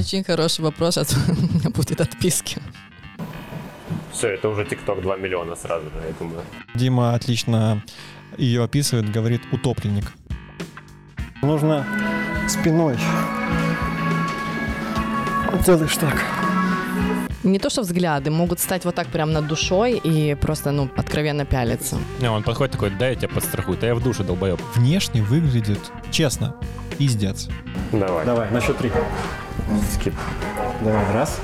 Очень хороший вопрос, а то у меня будет отписки. Все, это уже ТикТок 2 миллиона сразу же, я думаю. Дима отлично ее описывает, говорит утопленник. Нужно спиной. Делаешь так. Не то, что взгляды могут стать вот так прям над душой и просто, ну, откровенно пялиться. Не, он подходит такой, да, я тебя подстрахую, да я в душе долбоеб. Внешне выглядит, честно, пиздец. Давай. Давай, на счет три. Скип. Давай, раз,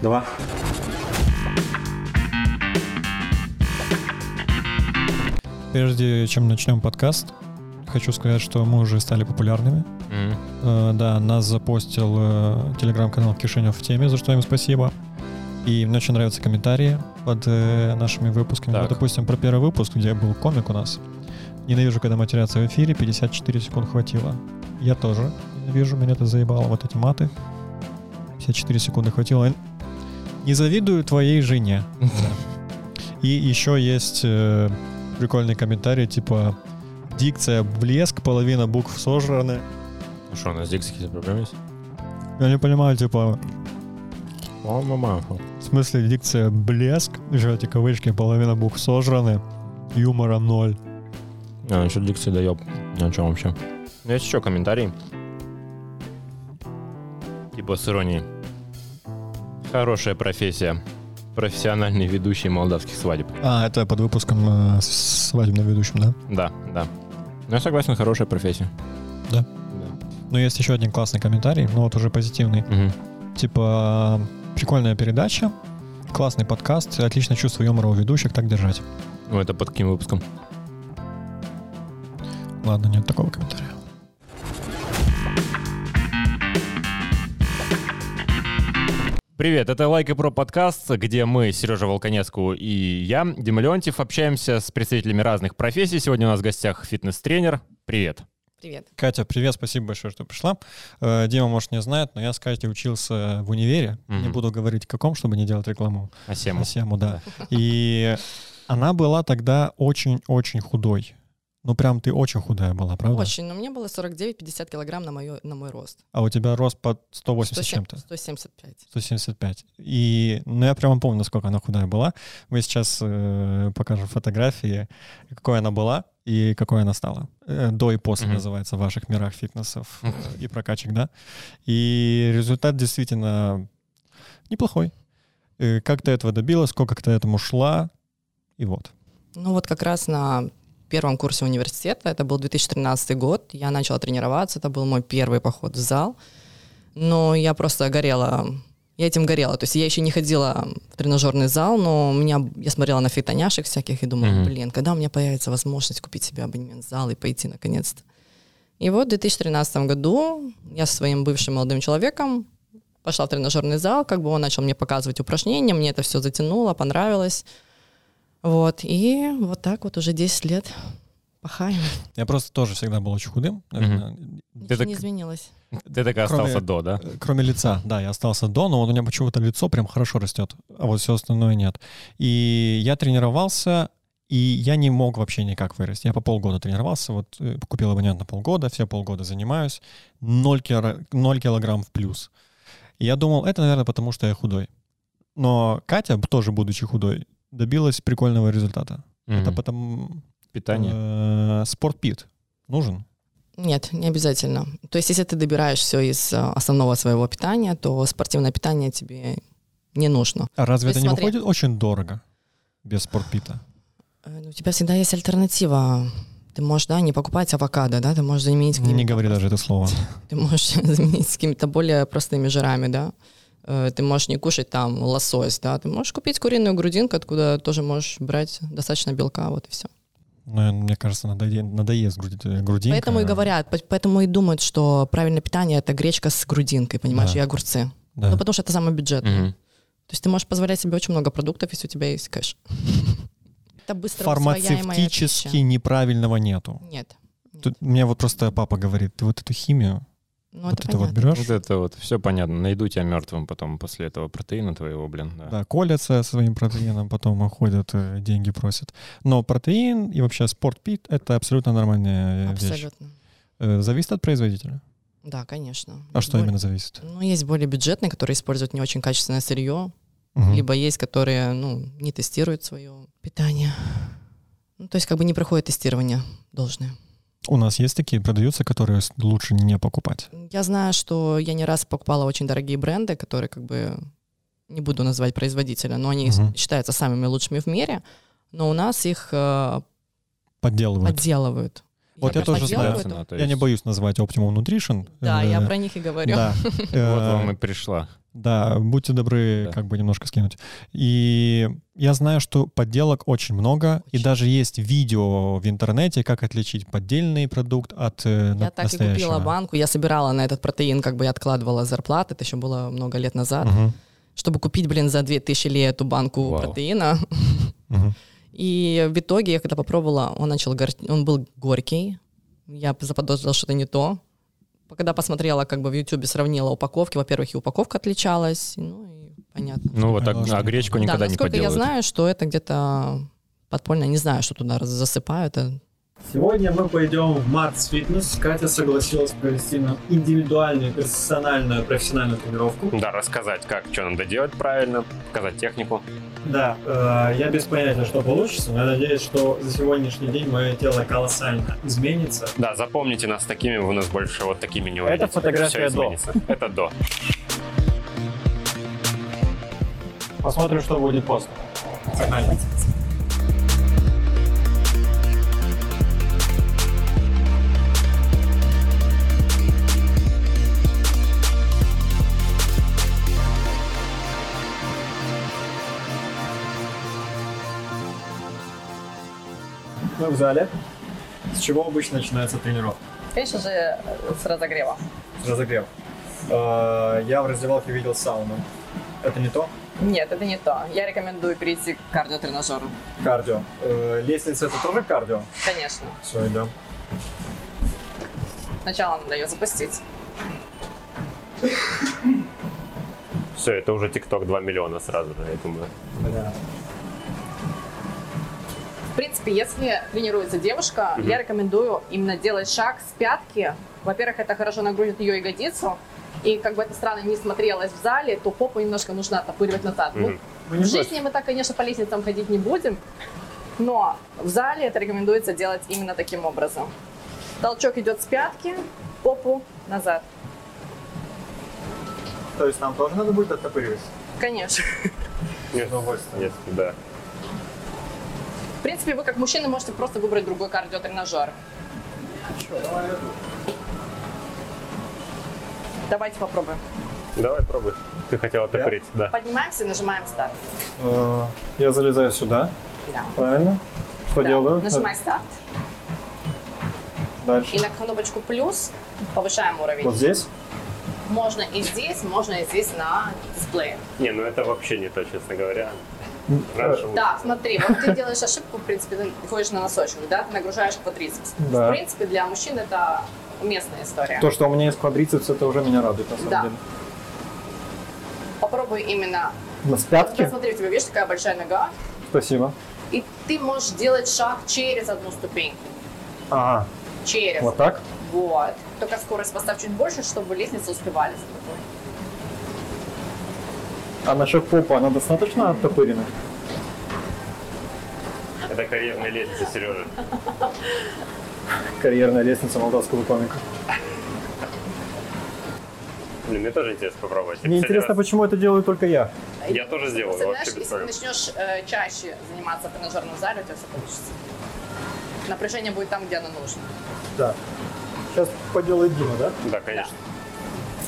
два. Прежде чем начнем подкаст, хочу сказать, что мы уже стали популярными. Мгм. Э, да, нас запостил э, телеграм-канал Кишинев в теме, за что им спасибо. И мне очень нравятся комментарии под э, нашими выпусками. Так. Вот, допустим, про первый выпуск, где был комик у нас. Ненавижу, когда матерятся в эфире, 54 секунд хватило. Я тоже ненавижу, меня это заебало, вот эти маты. 54 секунды хватило. Не завидую твоей жене. И еще есть э, прикольный комментарий, типа дикция блеск, половина букв сожраны. Ну что, у нас здесь какие-то проблемы есть? Я не понимаю, типа, О, мама. в смысле дикция блеск, еще эти кавычки, половина букв сожраны, юмора ноль. А, насчет дикции доеб. Ну, что вообще? Ну, Есть еще комментарий. Типа с иронией. Хорошая профессия. Профессиональный ведущий молдавских свадеб. А, это под выпуском э, свадебным ведущим, да? Да, да. Ну, я согласен, хорошая профессия. Да? Да. Но есть еще один классный комментарий, но вот уже позитивный. Мгм. Типа, прикольная передача, классный подкаст, отличное чувство юмора у ведущих, так держать. Ну, это под каким выпуском? Ладно, нет такого комментария. Привет, это Лайк и Про подкаст, где мы, Сережа Волконецку и я, Дима Леонтьев, общаемся с представителями разных профессий. Сегодня у нас в гостях фитнес-тренер. Привет. Привет. Катя, привет, спасибо большое, что пришла. Э, Дима, может, не знает, но я с Катей учился в универе. Не Мгм. буду говорить каком, чтобы не делать рекламу. Асему. Асему, да. И она была тогда очень-очень худой. Ну, прям ты очень худая была, правда? Очень, но мне было 49-50 килограмм на, мою, на мой рост. А у тебя рост под 180 с 107 чем-то. 175. 175. И, ну, я прямо помню, насколько она худая была. Мы сейчас э, покажем фотографии, какой она была и какой она стала. Э, до и после Мгм. называется в ваших мирах фитнесов э, и прокачек, да. И результат действительно неплохой. Э, как ты этого добилась, сколько ты этому шла, и вот. Ну вот как раз на первом курсе университета, это был 2013 год, я начала тренироваться, это был мой первый поход в зал, но я просто горела, я этим горела, то есть я еще не ходила в тренажерный зал, но у меня, я смотрела на фитоняшек всяких и думала, Мгм. блин, когда у меня появится возможность купить себе абонемент в зал и пойти наконец-то. И вот в 2013 году я со своим бывшим молодым человеком пошла в тренажерный зал, как бы он начал мне показывать упражнения, мне это все затянуло, понравилось. Вот, и вот так вот уже 10 лет пахаем. Я просто тоже всегда был очень худым. Ничего так- не изменилось. Ты так и Кроме- остался до, да? Кроме лица, да, я остался до, но вот у меня почему-то лицо прям хорошо растет, а вот все остальное нет. И я тренировался, и я не мог вообще никак вырасти. Я по полгода тренировался, вот э, купил абонемент на полгода, все полгода занимаюсь, 0, килограмм в плюс. И я думал, это, наверное, потому что я худой. Но Катя, тоже будучи худой, добилась прикольного результата. Это Мгм. потому... Питание. э, Спортпит нужен. Нет, не обязательно. То есть, если ты добираешь все из э, основного своего питания, то спортивное питание тебе не нужно. А разве То это есть не смотри. выходит очень дорого без спортпита? Э, ну, У тебя всегда есть альтернатива. Ты можешь, да, не покупать авокадо, да, ты можешь заменить Не говори даже это слово. Ты можешь заменить с какими-то более простыми жирами, да. Э, Ты можешь не кушать там лосось, да. Ты можешь купить куриную грудинку, откуда тоже можешь брать достаточно белка, вот и все. Ну, мне кажется, надое- надоест груди- э, грудинка. Поэтому и говорят, по- поэтому и думают, что правильное питание это гречка с грудинкой, понимаешь, Да. и огурцы. Да. Ну, потому что это самое бюджетное. Мгм. То есть ты можешь позволять себе очень много продуктов, если у тебя есть кэш. Это быстро Фармацевтически неправильного нету. Нет. нет. Тут мне вот просто папа говорит, ты вот эту химию, Ну, вот это это вот берешь, Вот это вот, все понятно. Найду тебя мертвым потом после этого протеина твоего, блин. Да. да, колятся своим протеином, потом уходят, э, деньги просят. Но протеин и вообще спортпит — это абсолютно нормальная э, вещь. Абсолютно. Э, Зависит от производителя. Да, конечно. А что Более- именно зависит? Ну, есть более бюджетные, которые используют не очень качественное сырье, Мгм. либо есть, которые, ну, не тестируют свое питание. Ну, то есть как бы не проходит тестирование должное. У нас есть такие, продаются, которые лучше не покупать. Я знаю, что я не раз покупала очень дорогие бренды, которые как бы не буду называть производителя, но они Мгм. считаются самыми лучшими в мире, но у нас их э, Подделывают. подделывают. Вот я прям тоже знаю. Цена, то Я не есть. боюсь назвать Optimum Nutrition. Да, я Э, про них и говорю. Да. Вот Э, вам и пришла. Да, будьте добры, Да. как бы немножко скинуть. И я знаю, что подделок очень много, и Очень. даже есть видео в интернете, как отличить поддельный продукт от э, Я так и настоящего. купила банку, я собирала на этот протеин, как бы я откладывала зарплаты, это еще было много лет назад, Мгм, чтобы купить, блин, за 2000 лей эту банку Вау. протеина. мгм. И в итоге я когда попробовала, он начал гор- он был горький. Я заподозрила, что это не то. Когда посмотрела, как бы в Ютубе сравнила упаковки, во-первых, и упаковка отличалась, ну и понятно. Ну вот, а, а гречку никогда да, не насколько я знаю, что это где-то подпольно, не знаю, что туда засыпают. Это- Сегодня мы пойдем в Марс Фитнес. Катя согласилась провести нам индивидуальную, персональную, профессиональную тренировку. Да, рассказать, как, что надо делать правильно, показать технику. Да, э, я без понятия, что получится, но я надеюсь, что за сегодняшний день мое тело колоссально изменится. Да, запомните нас такими, вы нас больше вот такими не увидите. фотография Всё до. изменится. Это до. Посмотрим, что будет после. Погнали. Мы в зале. С чего обычно начинается тренировка? Конечно же, с разогрева. С разогрева. Э, Я в раздевалке видел сауну. Это не то? Нет, это не то. Я рекомендую перейти к кардиотренажеру. Кардио. Э, Лестница это тоже кардио? Конечно. Все, идем. Сначала надо ее запустить. Все, это уже ТикТок 2 миллиона сразу же, я думаю. Бля. В принципе, если тренируется девушка, я рекомендую именно делать шаг с пятки. Во-первых, это хорошо нагрузит ее ягодицу. И как бы это странно не смотрелось в зале, то попу немножко нужно оттопыривать назад. Ну, Мгм. Мы в жизни мы так, конечно, по лестницам ходить не будем, но в зале это рекомендуется делать именно таким образом. Толчок идет с пятки, попу назад. То есть нам тоже надо будет оттопыривать? Конечно. Нет, удовольствием. нет, да. В принципе, вы как мужчина можете просто выбрать другой кардиотренажер. Давайте попробуем. Давай пробуй. Ты хотела топорить, да. Поднимаемся, нажимаем старт. Э, Я залезаю сюда, Да. правильно? Что Да. делаю? Нажимай старт. Дальше. И на кнопочку плюс повышаем уровень. Вот здесь? Можно и здесь, можно и здесь на дисплее. Не, ну это вообще не то, честно говоря. Раньше Да, смотри, вот ты делаешь ошибку, в принципе, ты ходишь на носочек, да, ты нагружаешь квадрицепс. Да. В принципе, для мужчин это уместная история. То, что у меня есть квадрицепс, это уже меня радует, на самом Да. деле. Попробуй именно... На пятки? Посмотри, у тебя, видишь, такая большая нога, Спасибо. и ты можешь делать шаг через одну ступеньку. Ага, Через. вот так? Вот. Только скорость поставь чуть больше, чтобы лестницы успевали за тобой. А насчет попы, она достаточно оттопырена? Это карьерная лестница, Сережа. Карьерная лестница молдавского комика. Блин, мне тоже интересно попробовать. Мне интересно, раз- почему это делаю только я. Я тоже сделал, знаешь, если ты начнешь э, чаще заниматься в тренажерном зале, у тебя все получится. Напряжение будет там, где оно нужно. Да. Сейчас поделает Дима, да? Да, конечно.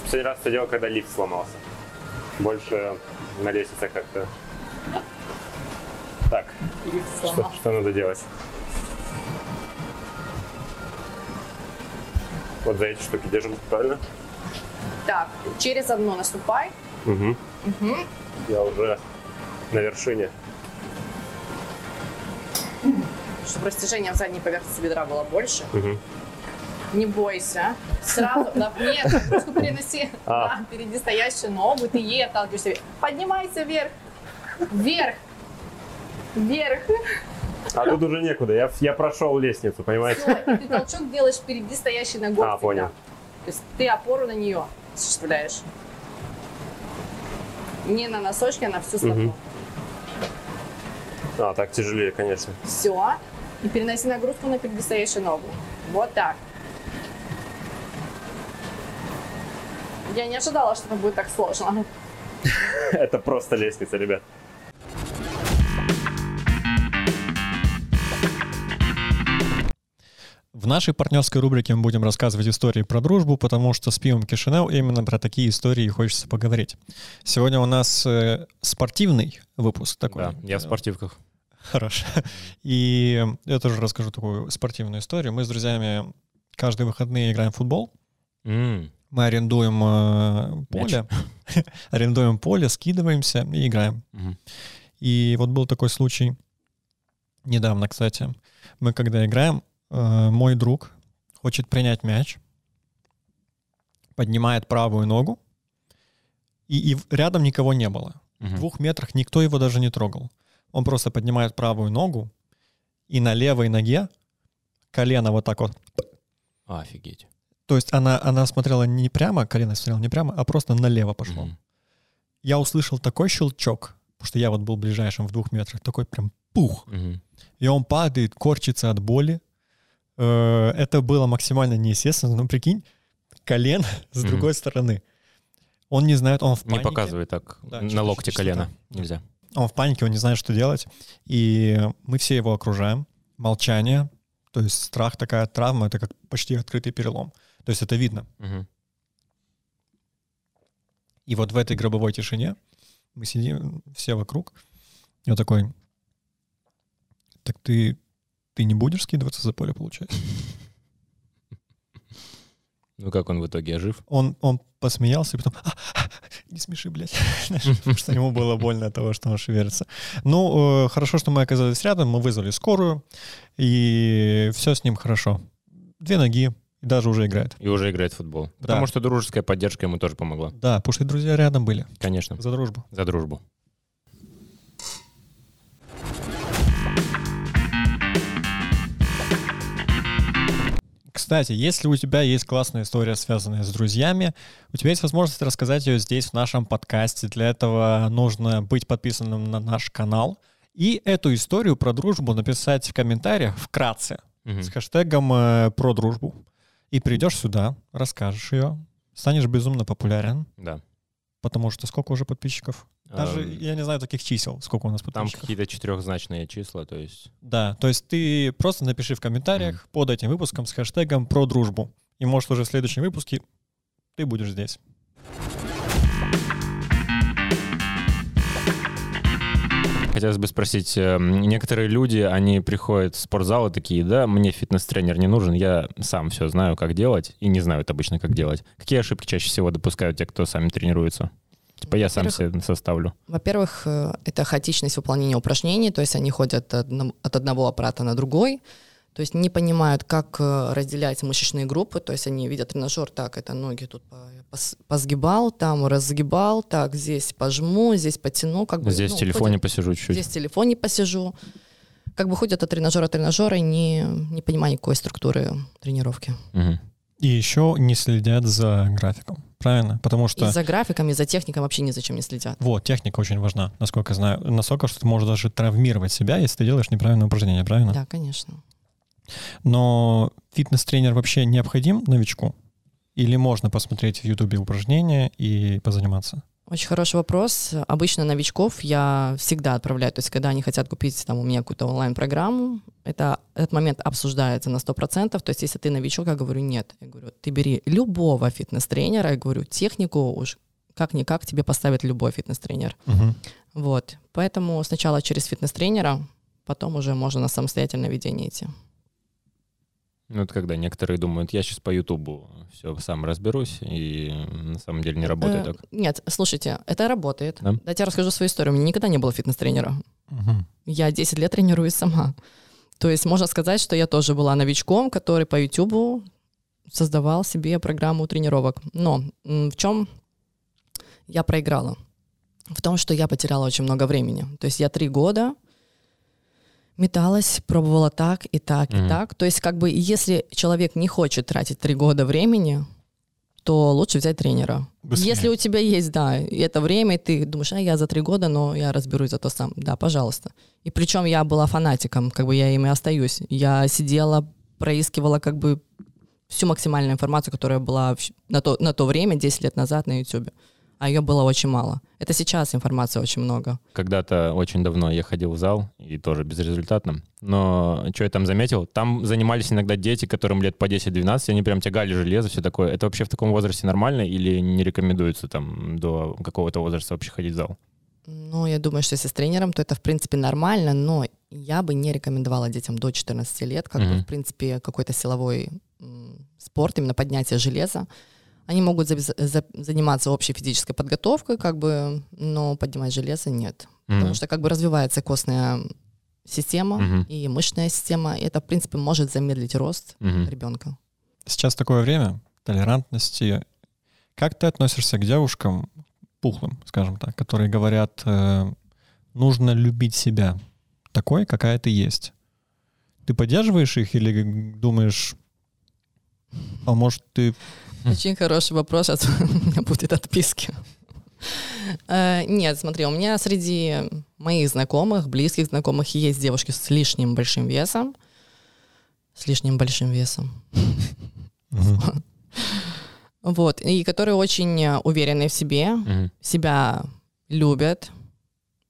Последний раз это делал, когда лифт сломался. Больше на лестнице как-то. Так, что, что надо делать? Вот за эти штуки держим, правильно? Так, через одно наступай. Угу. Мгм. Я уже на вершине. Чтобы растяжение в задней поверхности бедра было больше. Мгм. Не бойся. Сразу, да, нет, нагрузку переноси А. на впереди стоящую ногу, ты ей отталкиваешься. Поднимайся вверх. Вверх. Вверх. А тут уже некуда. Я, я прошел лестницу, понимаете? Всё, и ты толчок делаешь впереди стоящей ногой. А, всегда. понял. То есть ты опору на нее осуществляешь. Не на носочки, а на всю стопу. Мгм. А, так тяжелее, конечно. Все. И переноси нагрузку на впереди стоящую ногу. Вот так. Я не ожидала, что это будет так сложно. Это просто лестница, ребят. В нашей партнерской рубрике мы будем рассказывать истории про дружбу, потому что с пивом Кишинел именно про такие истории хочется поговорить. Сегодня у нас э, спортивный выпуск такой. Да, я в спортивках. Хорошо. И я тоже расскажу такую спортивную историю. Мы с друзьями каждые выходные играем в футбол. М, Мы арендуем э, поле, арендуем поле, скидываемся и играем. И вот был такой случай недавно, кстати. Мы когда играем, э, мой друг хочет принять мяч, поднимает правую ногу, и, и в- рядом никого не было. В Мгм. двух метрах никто его даже не трогал. Он просто поднимает правую ногу, и на левой ноге колено вот так вот. Офигеть. То есть она, она смотрела не прямо, колено смотрело не прямо, а просто налево пошло. Мгм. Я услышал такой щелчок, потому что я вот был ближайшим в двух метрах, такой прям пух. Мгм. И он падает, корчится от боли. Э, Это было максимально неестественно, но прикинь, колено с Мгм. другой стороны. Он не знает, он в Не панике. показывай так Да, на локте колено. Нельзя. Он в панике, он не знает, что делать. И мы все его окружаем. Молчание, то есть страх, такая травма, это как почти открытый перелом. То есть это видно. Мгм. И вот в этой гробовой тишине мы сидим все вокруг. Я такой, так ты, ты не будешь скидываться за поле, получается? Ну как он в итоге ожив? Он, он посмеялся и потом, «А, а, не смеши, блядь, потому что ему было больно от того, что он шевелится. Ну, э, хорошо, что мы оказались рядом, мы вызвали скорую, и все с ним хорошо. Две ноги, и даже уже играет. И уже играет в футбол. Да. Потому что дружеская поддержка ему тоже помогла. Да, потому что и друзья рядом были. Конечно. За дружбу. За дружбу. Кстати, если у тебя есть классная история, связанная с друзьями, у тебя есть возможность рассказать ее здесь, в нашем подкасте. Для этого нужно быть подписанным на наш канал и эту историю про дружбу написать в комментариях вкратце Мгм. с хэштегом э, про дружбу. И придешь сюда, расскажешь ее, станешь безумно популярен, Да. потому что сколько уже подписчиков? Даже Эм, я не знаю таких чисел, сколько у нас Там подписчиков. какие-то четырехзначные числа, то есть... Да, то есть ты просто напиши в комментариях под этим выпуском с хэштегом про дружбу. И может уже в следующем выпуске ты будешь здесь. Хотелось бы спросить, э, некоторые люди, они приходят в спортзал и такие, да, мне фитнес-тренер не нужен, я сам все знаю, как делать, и не знают обычно, как делать. Какие ошибки чаще всего допускают те, кто сами тренируется? Типа я сам себе составлю. Во-первых, э, это хаотичность выполнения упражнений, то есть они ходят от одного аппарата на другой, то есть не понимают, как э, разделять мышечные группы, то есть они видят тренажер, так, это ноги тут позгибал, там разгибал, так, здесь пожму, здесь потяну, как бы... Здесь ну, в телефоне ходят- посижу чуть-чуть. Здесь в телефоне посижу. Как бы ходят от тренажера к тренажера, не, не понимая никакой структуры тренировки. Мгм. И еще не следят за графиком, правильно? Потому И что за графиком, и за техникой вообще ни зачем не следят. вот техника очень важна, насколько я знаю. Настолько, что ты можешь даже травмировать себя, если ты делаешь неправильное упражнение, правильно? Да, конечно. Но фитнес-тренер вообще необходим новичку? Или можно посмотреть в Ютубе упражнения и позаниматься? Очень хороший вопрос. Обычно новичков я всегда отправляю, то есть когда они хотят купить там у меня какую-то онлайн-программу, это, этот момент обсуждается на 100%, то есть если ты новичок, я говорю, нет, я говорю, ты бери любого фитнес-тренера, я говорю, технику уж как-никак тебе поставит любой фитнес-тренер. Мгм. Вот, поэтому сначала через фитнес-тренера, потом уже можно на самостоятельное ведение идти. Ну, это когда некоторые думают, я сейчас по Ютубу все сам разберусь, и на самом деле не работает Э, так. Нет, слушайте, это работает. Да? Дайте я расскажу свою историю. У меня никогда не было фитнес-тренера. Мгм. Я 10 лет тренируюсь сама. То есть можно сказать, что я тоже была новичком, который по YouTube создавал себе программу тренировок. Но в чем я проиграла? В том, что я потеряла очень много времени. То есть я три года металась, пробовала так и так и Мгм. так. То есть как бы если человек не хочет тратить три года времени, то лучше взять тренера. Быстрее. Если у тебя есть, да, и это время, и ты думаешь, а я за три года, но я разберусь зато сам. Да, пожалуйста. И причем я была фанатиком, как бы я им и остаюсь. Я сидела, проискивала как бы всю максимальную информацию, которая была на то, на то время, 10 лет назад на YouTube. А ее было очень мало. Это сейчас информации очень много. Когда-то очень давно я ходил в зал, и тоже безрезультатно. Но что я там заметил? Там занимались иногда дети, которым лет по 10-12, они прям тягали железо, все такое. Это вообще в таком возрасте нормально или не рекомендуется там до какого-то возраста вообще ходить в зал? Ну, я думаю, что если с тренером, то это, в принципе, нормально, но я бы не рекомендовала детям до 14 лет, как бы, Мгм. в принципе, какой-то силовой спорт, именно поднятие железа. Они могут за- за- заниматься общей физической подготовкой, как бы, но поднимать железо нет. Мгм. Потому что как бы развивается костная система Мгм. и мышечная система, и это, в принципе, может замедлить рост Мгм. ребенка. Сейчас такое время толерантности. Как ты относишься к девушкам пухлым, скажем так, которые говорят, э, нужно любить себя такой, какая ты есть? Ты поддерживаешь их или думаешь, а может ты... Очень хороший вопрос, а то у меня будет отписки. Э, Нет, смотри, у меня среди моих знакомых, близких знакомых есть девушки с лишним большим весом. С лишним большим весом. Вот, и которые очень уверены в себе, себя любят.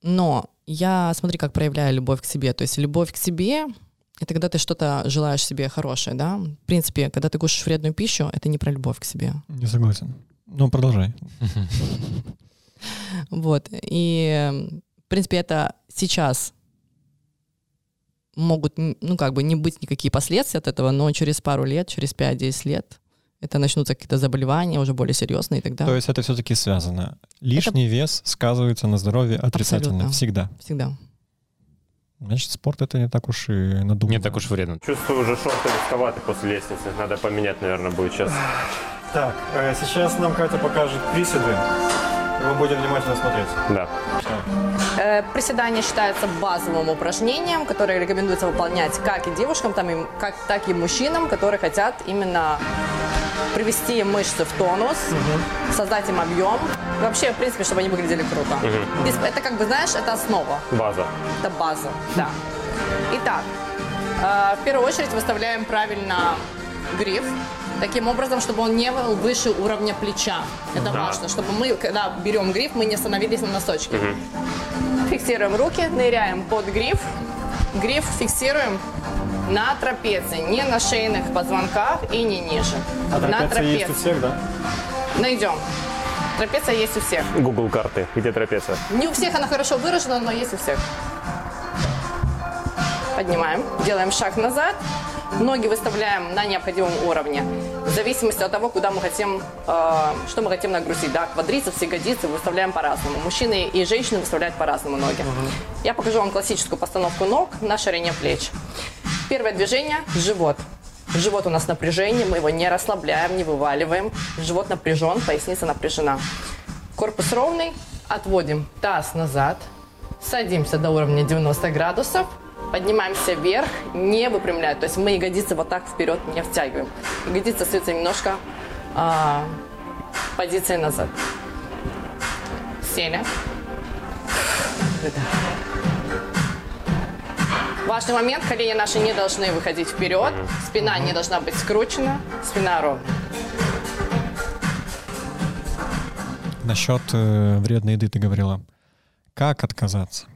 Но я, смотри, как проявляю любовь к себе. То есть любовь к себе — это когда ты что-то желаешь себе хорошее, да? В принципе, когда ты кушаешь вредную пищу, это не про любовь к себе. Не согласен. Ну, продолжай. Вот. И, в принципе, это сейчас могут, ну, как бы не быть никакие последствия от этого, но через пару лет, через 5-10 лет это начнутся какие-то заболевания уже более серьезные и так То далее. есть это все-таки связано. Лишний вес сказывается на здоровье отрицательно. Абсолютно. Всегда. Всегда. Значит, спорт это не так уж и надуманно. Не так уж вредно. Чувствую уже шорты рисковаты после лестницы. Надо поменять, наверное, будет сейчас. Так, э, сейчас нам Катя покажет приседы. Мы будем внимательно смотреть. Да. Э, Приседание считается базовым упражнением, которое рекомендуется выполнять как и девушкам, там и, как, так и мужчинам, которые хотят именно привести мышцы в тонус, создать им объем. Вообще, в принципе, чтобы они выглядели круто. Без- Это как бы, знаешь, это основа, База. это база, да. Итак, э, в первую очередь выставляем правильно гриф, таким образом, чтобы он не был выше уровня плеча. Это важно, чтобы мы, когда берем гриф, мы не остановились на носочке. Фиксируем руки, ныряем под гриф. Гриф фиксируем на трапеции, не на шейных позвонках и не ниже. А на трапеция есть у всех, да? Найдем. Трапеция есть у всех. Google карты. Где трапеция? Не у всех она хорошо выражена, но есть у всех. Поднимаем, делаем шаг назад. Ноги выставляем на необходимом уровне. В зависимости от того, куда мы хотим, э, что мы хотим нагрузить. Да, квадрицепс, ягодицы выставляем по-разному. Мужчины и женщины выставляют по-разному ноги. Я покажу вам классическую постановку ног на ширине плеч. Первое движение – живот. Живот у нас напряжение, мы его не расслабляем, не вываливаем. Живот напряжен, поясница напряжена. Корпус ровный, отводим таз назад, садимся до уровня 90 градусов, поднимаемся вверх, не выпрямляя. То есть мы ягодицы вот так вперед не втягиваем. Ягодицы остаются немножко а, позицией назад. Сели. Выдох. Важный момент, колени наши не должны выходить вперед, спина не должна быть скручена, спина ровная. Насчет э, вредной еды ты говорила. Как отказаться?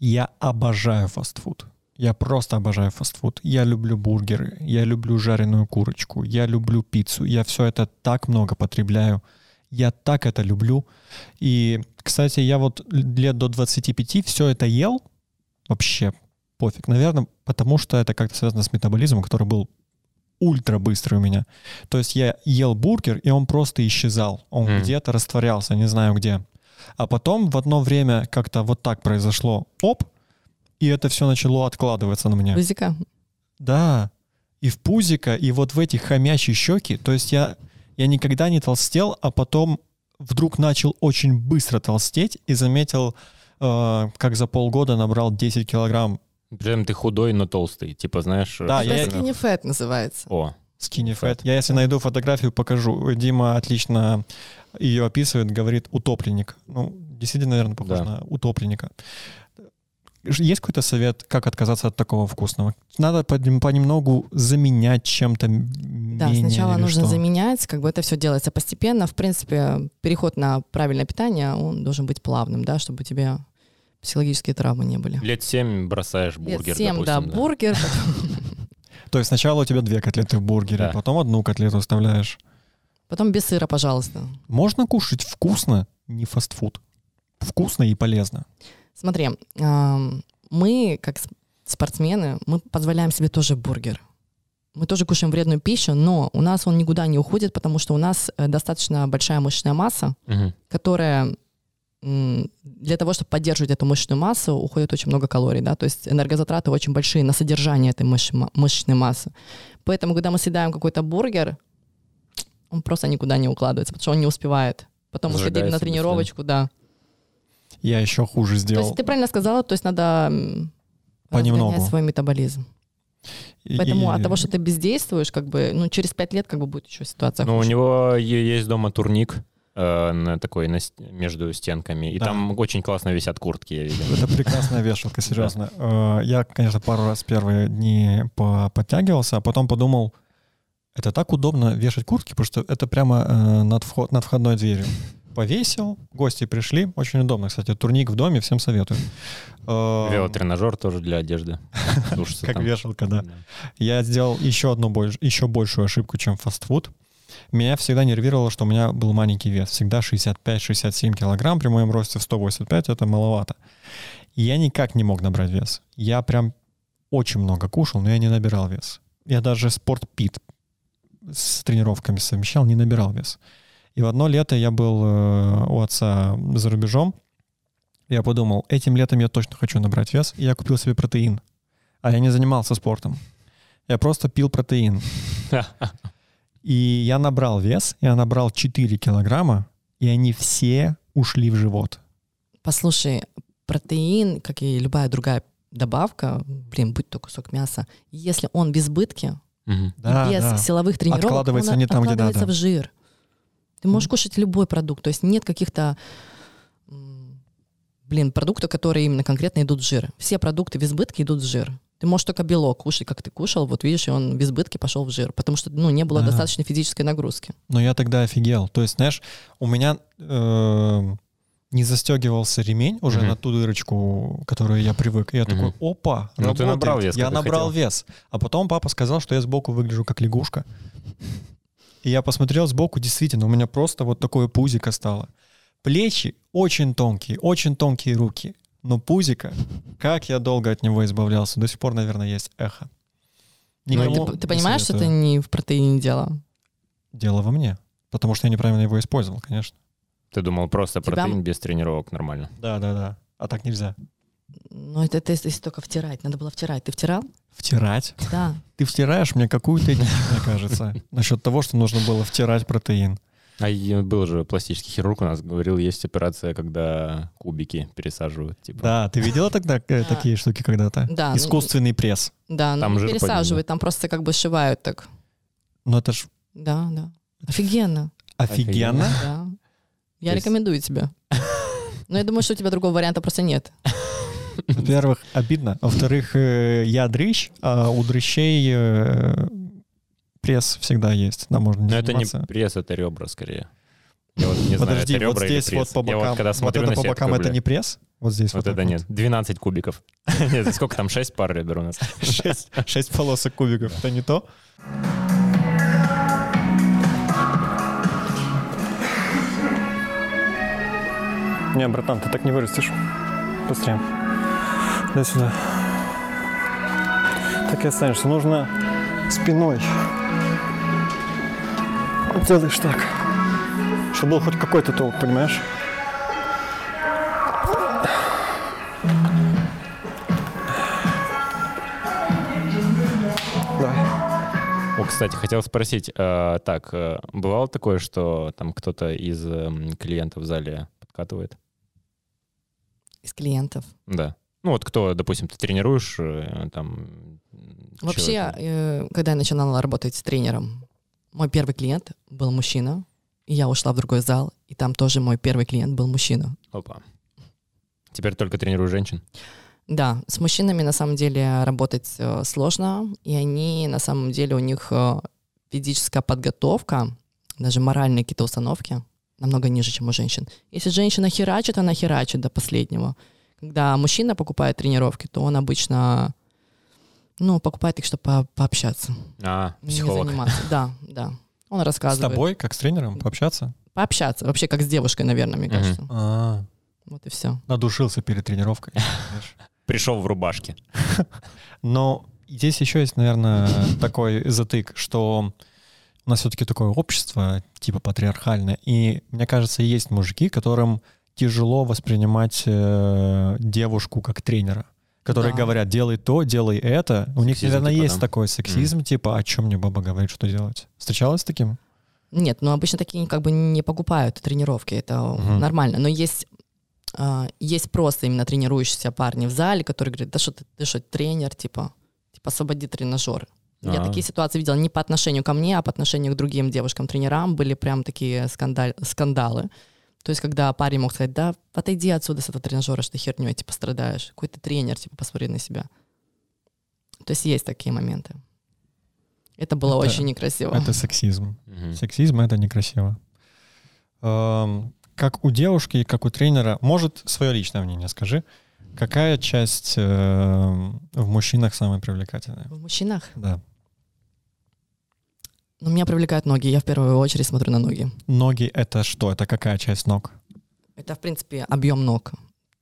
Я обожаю фастфуд. Я просто обожаю фастфуд. Я люблю бургеры, я люблю жареную курочку, я люблю пиццу. Я все это так много потребляю. Я так это люблю. И, кстати, я вот лет до 25 все это ел. Вообще пофиг. Наверное, потому что это как-то связано с метаболизмом, который был ультра быстрый у меня. То есть я ел бургер, и он просто исчезал. Он Мгм. где-то растворялся, не знаю где. А потом в одно время как-то вот так произошло. Оп! И это все начало откладываться на меня. Пузика. Да. И в пузико, и вот в эти хомячьи щеки. То есть я, я никогда не толстел, а потом вдруг начал очень быстро толстеть и заметил, э, как за полгода набрал 10 килограмм. При этом ты худой, но толстый. Типа, знаешь... Да, э, я- Это skinny fat называется. О, Skinny fat. Я если найду фотографию, покажу. Дима отлично ее описывает, говорит утопленник. Ну, действительно, наверное, похож Да. на утопленника. Есть какой-то совет, как отказаться от такого вкусного? Надо понем- понемногу заменять чем-то Да, менее сначала или нужно что? заменять, как бы это все делается постепенно. В принципе, переход на правильное питание, он должен быть плавным, да, чтобы у тебя психологические травмы не были. Лет 7 бросаешь Лет бургер, семь, да, допустим, бургер, То есть сначала у тебя две котлеты в бургере, Да. потом одну котлету оставляешь. потом без сыра, пожалуйста. Можно кушать вкусно, не фастфуд. Вкусно и полезно. Смотри, мы, как спортсмены, мы позволяем себе тоже бургер. Мы тоже кушаем вредную пищу, но у нас он никуда не уходит, потому что у нас э, достаточно большая мышечная масса, Мгм. которая для того, чтобы поддерживать эту мышечную массу, уходит очень много калорий, да, то есть энергозатраты очень большие на содержание этой мыш- мышечной массы. Поэтому, когда мы съедаем какой-то бургер, он просто никуда не укладывается, потому что он не успевает. Потом мы сходили на тренировочку, да. Я еще хуже То сделал. есть ты правильно сказала, то есть надо Понемногу. свой метаболизм. И- Поэтому и- от того, что ты бездействуешь, как бы, ну, через пять лет как бы будет еще ситуация Ну, у него есть дома турник э, на такой на между стенками, и Да. там очень классно висят куртки, я видел. Это прекрасная вешалка, серьезно. Э, Я, конечно, пару раз первые дни по- подтягивался, а потом подумал, это так удобно вешать куртки, потому что это прямо э, над, вход, над входной дверью. Повесил, гости пришли. Очень удобно, кстати. Турник в доме, всем советую. Велотренажер тоже для одежды. Как вешалка, да. Да. Я сделал еще одну еще большую ошибку, чем фастфуд. Меня всегда нервировало, что у меня был маленький вес. Всегда 65-67 килограмм. При моем росте в 185 это маловато. Я никак не мог набрать вес. Я прям очень много кушал, но я не набирал вес. Я даже спортпит с тренировками совмещал, не набирал вес. И в одно лето я был э, у отца за рубежом. Я подумал, этим летом я точно хочу набрать вес. И я купил себе протеин. А я не занимался спортом. Я просто пил протеин. И я набрал вес, я набрал 4 килограмма, и они все ушли в живот. Послушай, протеин, как и любая другая добавка, блин, будь то кусок мяса, если он в избытке, Мгм. Да, без да. силовых тренировок, Откладывается он не там, где откладывается надо. в жир. Ты можешь кушать любой продукт, то есть нет каких-то блин, продуктов, которые именно конкретно идут в жир. Все продукты в избытке идут в жир. Ты можешь только белок кушать, как ты кушал, вот видишь, и он в избытке пошел в жир, потому что ну, не было Ага. достаточной физической нагрузки. Но я тогда офигел. То есть, знаешь, у меня э, не застегивался ремень уже Мгм. на ту дырочку, которую я привык. И я такой, Мгм. опа, Ну, ты набрал вес, Я набрал хотел. вес. А потом папа сказал, что я сбоку выгляжу как лягушка. И я посмотрел сбоку, действительно, у меня просто вот такое пузико стало. Плечи очень тонкие, очень тонкие руки. Но пузико, как я долго от него избавлялся, до сих пор, наверное, есть эхо. Ну, Никому ты, ты понимаешь, что это не в протеине дело? Дело во мне. Потому что я неправильно его использовал, конечно. Ты думал, просто Тебя- протеин без тренировок нормально. Да, да, да. А так нельзя. Ну, это, это если только втирать. Надо было втирать. Ты втирал? Втирать? Да. Ты втираешь мне какую-то дичь, мне кажется, насчет того, что нужно было втирать протеин. А был же пластический хирург у нас, говорил, есть операция, когда кубики пересаживают. Типа. Да, ты видела тогда э, такие штуки когда-то? Да, ну- Искусственный пресс. Да, Там ну, жир пересаживают, там просто как бы сшивают так. Ну это ж Да, да. Офигенно. офигенно. Да. Я рекомендую тебе. Но я думаю, что у тебя другого варианта просто нет. Во-первых, обидно. Во-вторых, э, я дрыщ, а у дрыщей э, пресс всегда есть. Да, можно не Но это не заниматься. пресс, это ребра скорее. Я вот не знаю, Подожди, это вот здесь вот по Я бокам. вот когда вот смотрю это на по бокам это не пресс? Вот здесь Вот вот это нет. 12 кубиков. Нет, сколько там? 6 пар ребер у нас. Шесть, шесть полосок кубиков. Это не то? Не, братан, ты так не вырастешь. Быстрее. Дай сюда. Так и останешься. Нужно спиной. Делаешь так. Чтобы был хоть какой-то толк, понимаешь? Давай. О, кстати, хотел спросить, э, так, э, бывало такое, что там кто-то из эм, клиентов в зале подкатывает? Из клиентов. Да. Ну вот кто, допустим, ты тренируешь э, там... Вообще, э, когда я начинала работать с тренером, мой первый клиент был мужчина, и я ушла в другой зал, и там тоже мой первый клиент был мужчина. Опа. Теперь только тренирую женщин? Да, с мужчинами на самом деле работать э, сложно, и они на самом деле у них э, физическая подготовка, даже моральные какие-то установки намного ниже, чем у женщин. Если женщина херачит, она херачит до последнего. Когда мужчина покупает тренировки, то он обычно ну, покупает их, чтобы по- пообщаться. А, Не психолог. заниматься. Да, да. Он С рассказывает. тобой, как с тренером, пообщаться? Пообщаться. Вообще, как с девушкой, наверное, мне кажется. А, Вот и все. надушился перед тренировкой. Пришел в рубашке. Но здесь еще есть, наверное, такой затык, что у нас все-таки такое общество, типа патриархальное, и мне кажется, есть мужики, которым тяжело воспринимать э, девушку как тренера, которые Да. говорят, делай то, делай это. У них, Сексизм, наверное, типа, есть да? такой сексизм, типа, о чем мне баба говорит, что делать? Встречалась с таким? Нет, ну обычно такие как бы не покупают тренировки, это Мгм. нормально. Но есть, а, есть просто именно тренирующиеся парни в зале, которые говорят, да что ты, ты что, тренер, типа, типа освободи тренажер. Я А. такие ситуации видела не по отношению ко мне, а по отношению к другим девушкам-тренерам. Были прям такие скандаль, скандалы. То есть, когда парень мог сказать, да, отойди отсюда с этого тренажера, что ты херней, типа, страдаешь. Какой ты тренер, типа, посмотри на себя. То есть есть такие моменты. Это было Это- очень некрасиво. Это сексизм. Мгм. Сексизм — это некрасиво. Эм, Как у девушки, как у тренера, может, свое личное мнение скажи, какая часть эм, в мужчинах самая привлекательная? В мужчинах? Да. Ну, меня привлекают ноги. Я в первую очередь смотрю на ноги. Ноги — это что? Это какая часть ног? Это, в принципе, объем ног.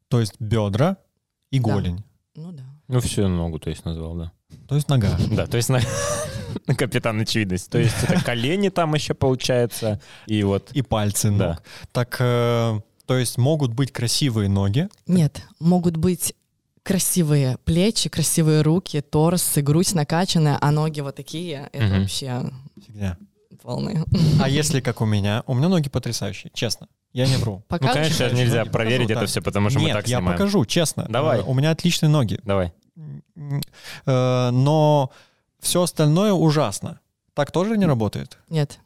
То есть бедра и Да. голень. Ну да. Ну, всю ногу, то есть, назвал, да. То есть нога. Да, то есть капитан очевидность. То есть это колени там еще получается, и вот... И пальцы ног. Да. Так, э, то есть могут быть красивые ноги, Нет, могут быть красивые плечи, красивые руки, торс и грудь накачанная, а ноги вот такие. Это Мгм. вообще фигня. волны. А если как у меня? У меня ноги потрясающие, честно. Я не вру. Ну, Покажешь? конечно, сейчас нельзя ноги проверить покажу, это да. все, потому что Нет, мы так я снимаем. покажу, честно. Давай. Э, У меня отличные ноги. Давай. Э, Но все остальное ужасно. Так тоже не работает? Нет.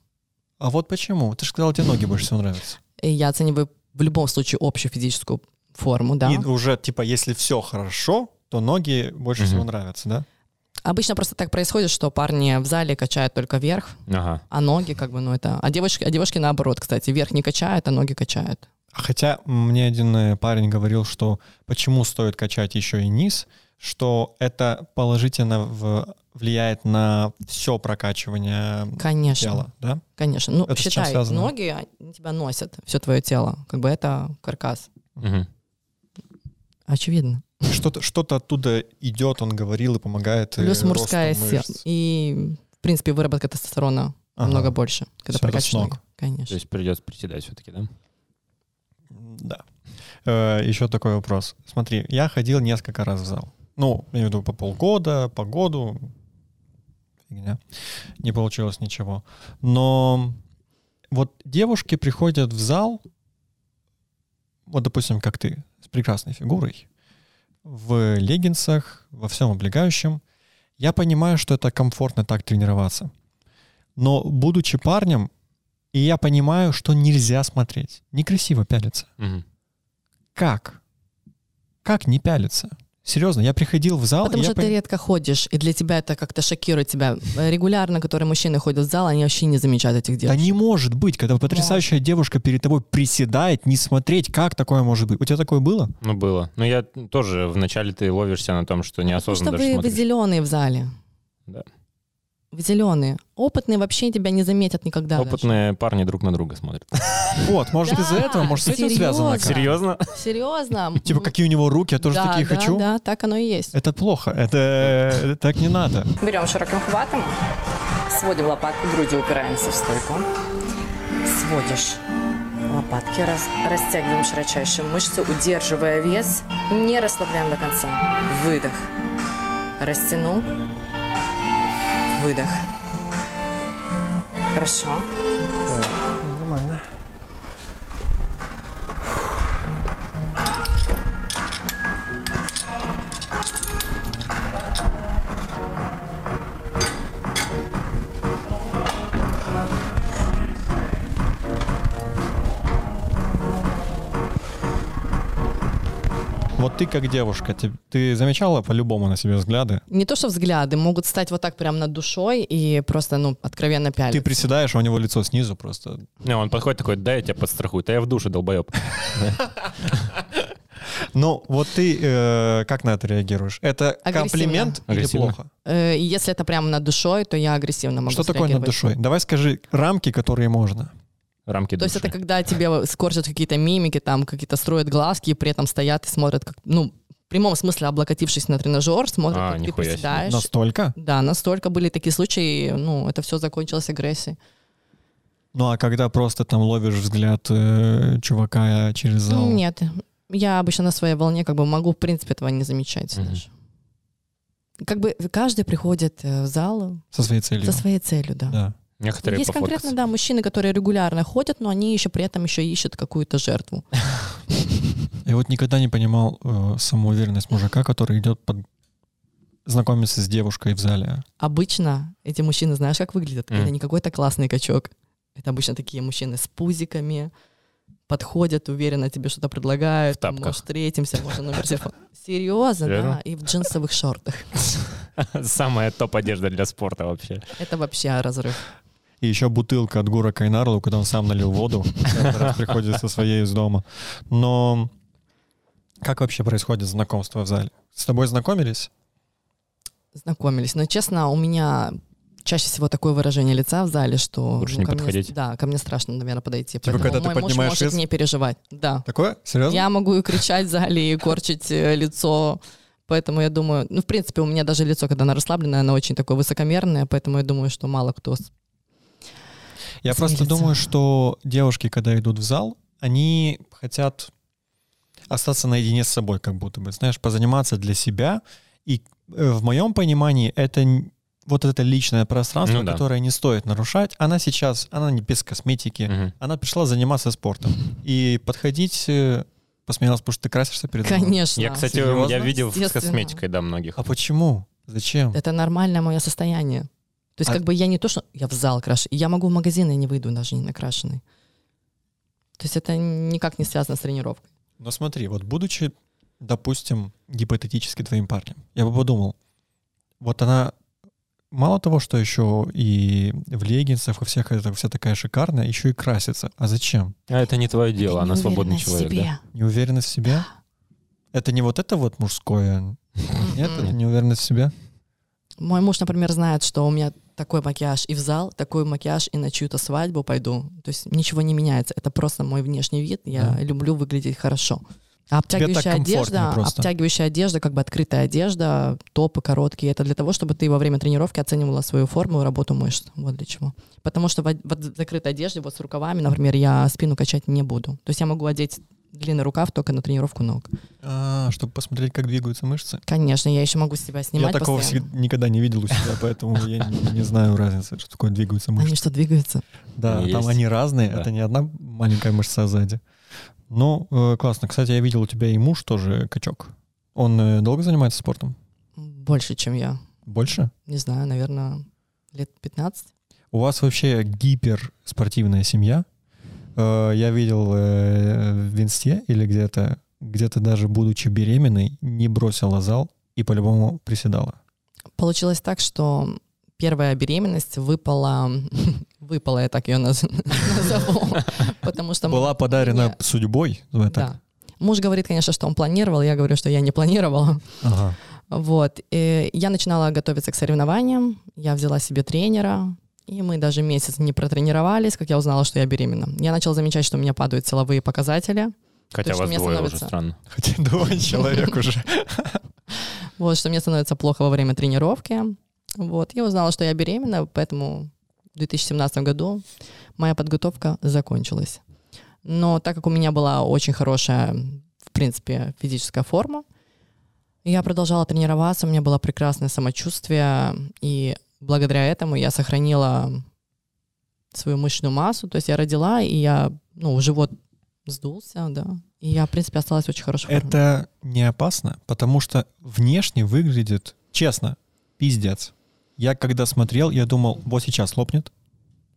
А вот почему? Ты же сказал, тебе ноги больше всего нравятся. И я оцениваю в любом случае общую физическую форму, да. И уже, типа, если все хорошо, то ноги больше Мгм. всего нравятся, да? Обычно просто так происходит, что парни в зале качают только вверх, Ага. а ноги как бы, ну это... А девушки, а девушки наоборот, кстати, вверх не качают, а ноги качают. Хотя мне один э, парень говорил, что почему стоит качать еще и низ, что это положительно в- влияет на все прокачивание Конечно. тела, да? Конечно. Ну, Это считай, ноги тебя носят, все твое тело. Как бы это каркас. Мгм. Очевидно. Что-то, что-то оттуда идет, он говорил, и помогает. э, Плюс росту мужская сила. И, в принципе, выработка тестостерона Ага. намного больше, когда прокачиваешь ног. ноги. Конечно. То есть придется приседать все-таки, да? Да. Э, еще такой вопрос. Смотри, я ходил несколько раз в зал. Ну, я имею в виду по полгода, по году. Фигня. Не получилось ничего. Но вот девушки приходят в зал, вот, допустим, как ты, с прекрасной фигурой, в леггинсах, во всем облегающем. Я понимаю, что это комфортно так тренироваться. Но, будучи парнем, и я понимаю, что нельзя смотреть. Некрасиво пялиться. Мгм. Как? Как не пялиться? Серьезно, я приходил в зал, Потому что ты пон- редко ходишь, и для тебя это как-то шокирует тебя. Регулярно, которые мужчины ходят в зал, они вообще не замечают этих Да девушек. не может быть, когда потрясающая девушка перед тобой приседает, не смотреть, как такое может быть. У тебя такое было? Ну, было. Но я тоже вначале ты ловишься на том, что Потому неосознанно что даже вы, вы зеленые в зале. Да. Вы зеленые. Опытные вообще тебя не заметят никогда. даже. Опытные парни друг на друга смотрят. Вот, может из-за этого, может с этим связано? серьезно. Серьезно? Типа, какие у него руки, я тоже такие хочу. Да, так оно и есть. Это плохо, это так не надо. Берем широким хватом, сводим лопатки, грудью упираемся в стойку. Сводишь лопатки, раз, растягиваем широчайшие мышцы, удерживая вес, не расслабляем до конца. Выдох. Растянул. Выдох. Хорошо. Ты как девушка, ты, ты замечала по-любому на себе взгляды? Не то, что взгляды могут стать вот так прям над душой и просто, ну, откровенно пялиться. Ты приседаешь, а у него лицо снизу просто. Не, он подходит такой, дай я тебя подстрахую. Да я в душе, долбоеб. Ну, вот ты э, как на это реагируешь? Это комплимент или плохо? Э, Если это прям над душой, то я агрессивно могу Что такое над душой? Давай скажи рамки, которые можно. Рамки То есть души. это когда тебе скорчат какие-то мимики, там какие-то строят глазки, и при этом стоят и смотрят, как, ну, в прямом смысле облокотившись на тренажер, смотрят, А, как ты нихуя себе. приседаешь. Настолько? Да, настолько были такие случаи, ну, это все закончилось агрессией. Ну, а когда просто там ловишь взгляд э, чувака через зал? Нет, я обычно на своей волне как бы могу, в принципе, этого не замечать даже. Как бы каждый приходит э, в зал Со своей целью. со своей целью, да. Да. Некоторые Есть конкретно, да, мужчины, которые регулярно ходят, но они еще при этом еще ищут какую-то жертву. Я вот никогда не понимал э, самоуверенность мужика, который идет под... знакомиться с девушкой в зале. Обычно эти мужчины, знаешь, как выглядят? Мгм. Это не какой-то классный качок. Это обычно такие мужчины с пузиками, подходят, уверенно тебе что-то предлагают. В тапках. Может, встретимся, может, номер телефона. Серьезно, Серьезно? да, и в джинсовых шортах. Самая топ одежда для спорта вообще. Это вообще разрыв. И еще бутылка от Гура Кайнарлу, куда он сам налил воду. Приходит со своей из дома. Но как вообще происходит знакомство в зале? С тобой знакомились? Знакомились. Но, честно, у меня чаще всего такое выражение лица в зале, что... Лучше ну, не ко мне- подходить. да, ко мне страшно, наверное, подойти. Типа, Поэтому когда ты мой муж поднимаешь может вес? не переживать. Да. Такое? Серьезно? Я могу и кричать в зале, и корчить э, лицо. Поэтому я думаю, ну, в принципе, у меня даже лицо, когда оно расслабленное, оно очень такое высокомерное, поэтому я думаю, что мало кто... Я просто думаю, что девушки, когда идут в зал, они хотят остаться наедине с собой, как будто бы, знаешь, позаниматься для себя. И э, в моем понимании это вот это личное пространство, Ну да. которое не стоит нарушать. Она сейчас, она не без косметики, Мгм. она пришла заниматься спортом. И подходить, э, посмеялась, потому что ты красишься перед. Конечно. Я, кстати, Серьезно? я видел с косметикой, да, многих. А почему? Зачем? Это нормальное мое состояние. То есть А- как бы я не то, что я в зал крашу, я могу в магазин и не выйду даже не накрашенный. То есть это никак не связано с тренировкой. Но смотри, вот будучи, допустим, гипотетически твоим парнем, я бы подумал, вот она мало того, что еще и в леггинсах, во всех это вся такая шикарная, еще и красится. А зачем? А это не твое дело, Это она свободный человек, да? себе. Неуверенность в себе? Это не вот это вот мужское? Нет, это М-м. неуверенность в себе? Мой муж, например, знает, что у меня такой макияж и в зал, такой макияж и на чью-то свадьбу пойду. То есть ничего не меняется. Это просто мой внешний вид. Я Да. люблю выглядеть хорошо. А обтягивающая одежда, просто. обтягивающая одежда, как бы открытая одежда, топы короткие, это для того, чтобы ты во время тренировки оценивала свою форму и работу мышц. Вот для чего. Потому что в, в закрытой одежде, вот с рукавами, например, я спину качать не буду. То есть я могу одеть длинный рукав только на тренировку ног. А, чтобы посмотреть, как двигаются мышцы? Конечно, я еще могу с себя снимать я такого постоянно. всег- никогда не видел у себя, поэтому я не, не знаю разницы, что такое двигаются мышцы. Они что, двигаются? Да, Есть. там они разные, Да. это не одна маленькая мышца сзади. Ну, э, классно. Кстати, я видел у тебя и муж тоже качок. Он э, долго занимается спортом? Больше, чем я. Больше? Не знаю, наверное, лет 15. У вас вообще гиперспортивная семья. Э, Я видел э, в инсте или где-то, где-то даже будучи беременной, не бросила зал и по-любому приседала. Получилось так, что первая беременность выпала, выпала, я так ее наз- назову, потому что... Была подарена судьбой. Да. Муж говорит, конечно, что он планировал, я говорю, что я не планировала. Ага. Вот. И я начинала готовиться к соревнованиям, я взяла себе тренера, и мы даже месяц не протренировались, как я узнала, что я беременна. Я начала замечать, что у меня падают силовые показатели, Хотя что вас мне двое уже становится- странно. Хотя двое человек уже. вот, что мне становится плохо во время тренировки. Вот. Я узнала, что я беременна, поэтому в 2017 году моя подготовка закончилась. Но так как у меня была очень хорошая, в принципе, физическая форма, я продолжала тренироваться, у меня было прекрасное самочувствие, и благодаря этому я сохранила свою мышечную массу, то есть я родила, и я, ну, живот сдулся, да, и я, в принципе, осталась в очень хорошей форме. Это не опасно, потому что внешне выглядит, честно, пиздец. Я когда смотрел, я думал, вот сейчас лопнет,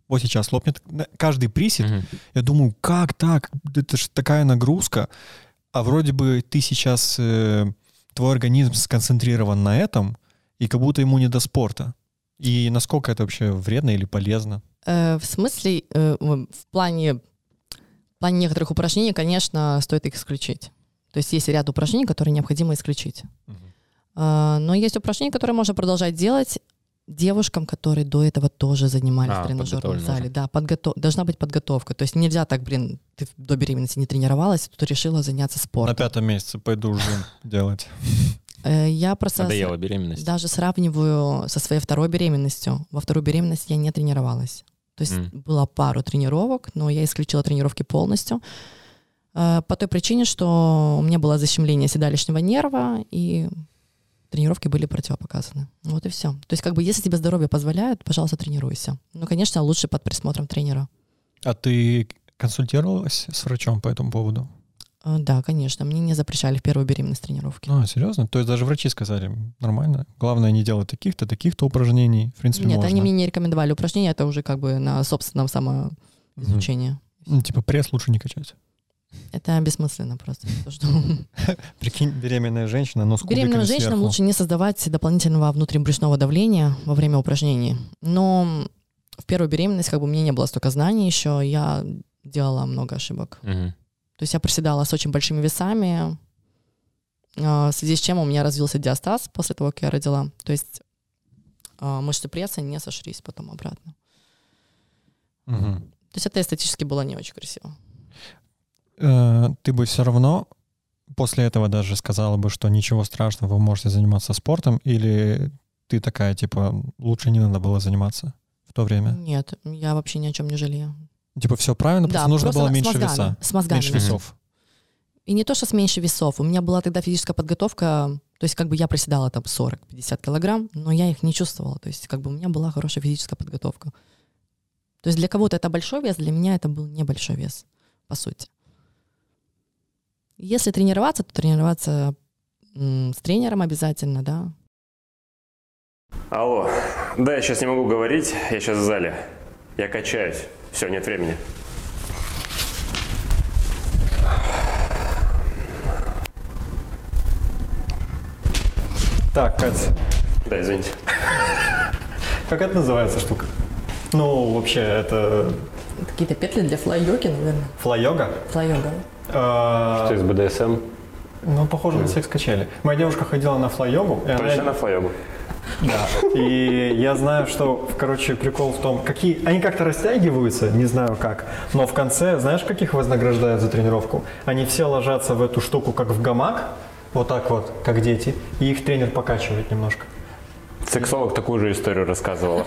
вот сейчас лопнет. Каждый присед, Мгм. я думаю, как так? Это же такая нагрузка. а вроде бы ты сейчас, э, твой организм сконцентрирован на этом, и как будто ему не до спорта. И насколько это вообще вредно или полезно? Э, в смысле, э, в плане, в плане некоторых упражнений, конечно, стоит их исключить. То есть есть ряд упражнений, которые необходимо исключить. А, Но есть упражнения, которые можно продолжать делать девушкам, которые до этого тоже занимались А, в тренажерном зале. уже. Да, подготов... должна быть подготовка. То есть нельзя так, блин, ты до беременности не тренировалась, тут решила заняться На спортом. пятом месяце пойду жим делать. Э, Я просто Надоела беременность. даже сравниваю со своей второй беременностью. Во вторую беременность я не тренировалась. То есть М. было пару тренировок, но я исключила тренировки полностью. Э, По той причине, что у меня было защемление седалищного нерва, и тренировки были противопоказаны. Вот и все. То есть, как бы, если тебе здоровье позволяет, пожалуйста, тренируйся. Ну, конечно, лучше под присмотром тренера. А ты консультировалась с врачом по этому поводу? Э, Да, конечно, мне не запрещали в первую беременность тренировки. А, серьезно? То есть даже врачи сказали, нормально, главное не делать таких-то, таких-то упражнений, в принципе, Нет, можно. они мне не рекомендовали упражнения, это уже как бы на собственном самоизучении. Ну, типа пресс лучше не качать. Это бессмысленно просто. Что Прикинь, беременная женщина, но с Беременным женщинам сверху. лучше не создавать дополнительного внутрибрюшного давления во время упражнений. Но в первую беременность как бы у меня не было столько знаний еще, я делала много ошибок. Мгм. То есть я приседала с очень большими весами, а, в связи с чем у меня развился диастаз после того, как я родила. То есть а, мышцы пресса не сошлись потом обратно. Мгм. То есть это эстетически было не очень красиво. Э, Ты бы все равно после этого даже сказала бы, что ничего страшного, вы можете заниматься спортом, или ты такая, типа, лучше не надо было заниматься в то время? Нет, я вообще ни о чем не жалею. Типа, все правильно, да, просто нужно просто было меньше мозгами, веса. С мозгами. Меньше весов. И не то, что с меньше весов. У меня была тогда физическая подготовка, то есть как бы я приседала там 40-50 килограмм, но я их не чувствовала. То есть как бы у меня была хорошая физическая подготовка. То есть для кого-то это большой вес, для меня это был небольшой вес, по сути. Если тренироваться, то тренироваться с тренером обязательно, да. Алло. Да, я сейчас не могу говорить, я сейчас в зале. Я качаюсь. Все, нет времени. Так, Катя, Да, извините. как это называется штука? Ну, вообще, это Какие-то петли для флай-йоги, наверное. флай-йога? Флай-йога. Э, Что из БДСМ? Ну, похоже на секс-качели. Моя девушка ходила на флай-йогу, Точно на флайогу? Да. И я знаю, что, короче, прикол в том, какие... Они как-то растягиваются, не знаю как, но в конце, знаешь, каких вознаграждают за тренировку? Они все ложатся в эту штуку, как в гамак, вот так вот, как дети, и их тренер покачивает немножко. Сексолог такую же историю рассказывала.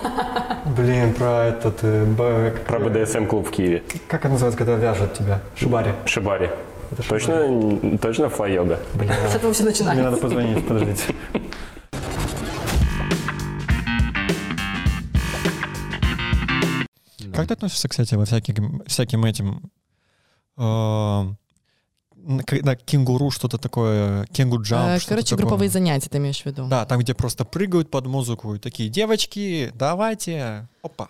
Блин, про этот... э, Про БДСМ-клуб в Киеве. Как это называется, когда вяжут тебя? Шибари. Шибари. Это шибари. Точно, точно флай-йога? Блин, С этого все мне начинается. надо позвонить, подождите. Как ты относишься, кстати, во всяким, всяким этим... э, когда кенгуру что-то такое, кенгу джамп, Э, что-то Короче, такое. групповые занятия ты имеешь в виду? Да, там, где просто прыгают под музыку и такие, девочки, давайте, опа.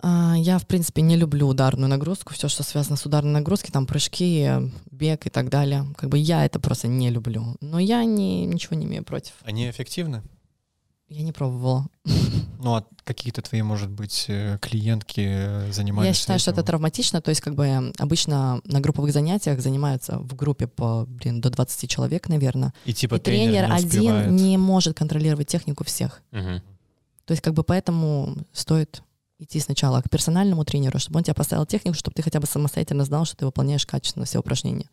А, Я, в принципе, не люблю ударную нагрузку. Все, что связано с ударной нагрузкой, там прыжки, бег и так далее. Как бы я это просто не люблю. Но я не, ничего не имею против. Они эффективны? Я не пробовала. Ну, а какие-то твои, может быть, э, клиентки э, занимались я считаю, что это этим? травматично. То есть, как бы обычно на групповых занятиях занимаются в группе по, блин, до 20 человек, наверное. И типа и тренер, не успевает. один не может контролировать технику всех. Мгм. То есть, как бы поэтому стоит идти сначала к персональному тренеру, чтобы он тебя поставил технику, чтобы ты хотя бы самостоятельно знал, что ты выполняешь качественно все упражнения.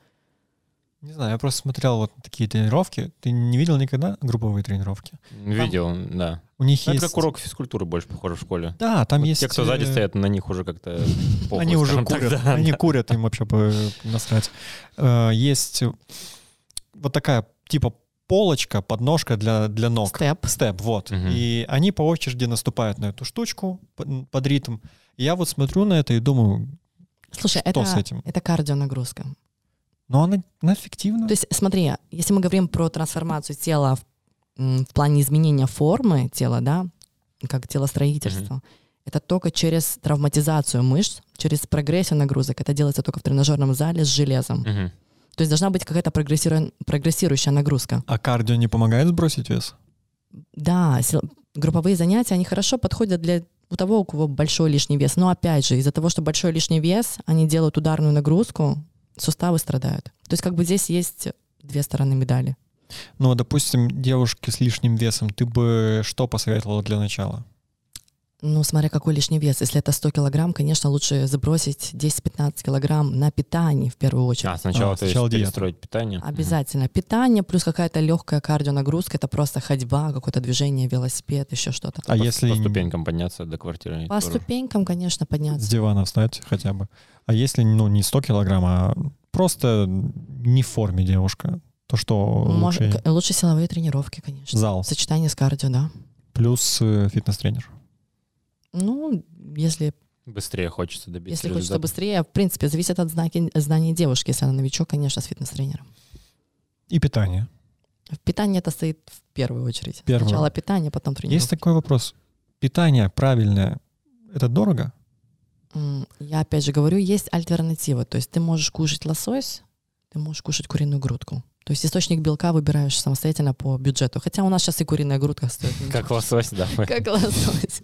Не знаю, я просто смотрел вот такие тренировки. Ты не видел никогда групповые тренировки? Видел, да. У них Ну, есть... Это как урок физкультуры больше похоже в школе. Да, там Вот есть... Те, кто сзади э, стоят, на них уже как-то похуй, Они уже курят, да, они да. курят, им вообще по- насрать. Э, Есть вот такая типа полочка, подножка для, для ног. Степ. Степ, вот. Мгм. И они по очереди наступают на эту штучку под, под ритм. И я вот смотрю на это и думаю, Слушай, Что это, с этим? это кардионагрузка. Ну она, она эффективна. То есть, смотри, если мы говорим про трансформацию тела в, в плане изменения формы тела, да, как телостроительство, это только через травматизацию мышц, через прогрессию нагрузок. Это делается только в тренажерном зале с железом. Мгм. То есть должна быть какая-то прогрессиру- прогрессирующая нагрузка. А кардио не помогает сбросить вес? Да, сил- групповые занятия, они хорошо подходят для у того, у кого большой лишний вес. Но опять же, из-за того, что большой лишний вес, они делают ударную нагрузку, суставы страдают. То есть как бы здесь есть две стороны медали. Ну, допустим, девушке с лишним весом, ты бы что посоветовала для начала? Ну, смотря какой лишний вес. Если это 100 килограмм, конечно, лучше забросить 10-15 килограмм на питании в первую очередь. А, сначала, А, то есть сначала диета. перестроить питание. Обязательно. Питание плюс какая-то легкая кардионагрузка. Это просто ходьба, какое-то движение, велосипед, еще что-то. А По- если По ступенькам подняться до квартиры. По тоже. ступенькам, конечно, с подняться. дивана встать хотя бы? А если, ну, не 100 килограмм, а просто не в форме девушка, то что Мож- лучше? к- лучше силовые тренировки, конечно. Зал Сочетание с кардио, да. плюс э, фитнес-тренер. Ну, если, Быстрее хочется добиться если хочется результата. быстрее, в принципе, зависит от знаки, знаний девушки. Если она новичок, конечно, с фитнес-тренером. И питание. В питании это стоит в первую очередь. Первое. Сначала питание, потом тренировка. Есть такой вопрос. Питание правильное, это дорого? Я опять же говорю, есть альтернатива. То есть ты можешь кушать лосось, ты можешь кушать куриную грудку. То есть источник белка выбираешь самостоятельно по бюджету. Хотя у нас сейчас и куриная грудка стоит. Как лосось, да. Как лосось.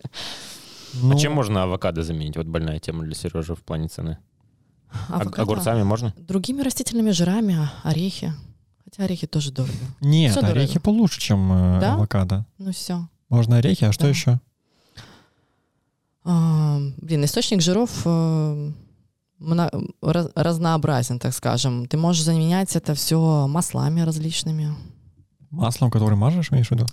Ну, А чем можно авокадо заменить? Вот больная тема для Сережи в плане цены. Авокадо. Огурцами можно? Другими растительными жирами, а, орехи. Хотя орехи тоже дорого. Нет, дорого. орехи получше, чем э, Да? авокадо. Ну все. Можно орехи, а что Да. еще? А, блин, источник жиров раз- разнообразен, так скажем. Ты можешь заменять это все маслами различными. Маслом, который мажешь, имеешь в виду?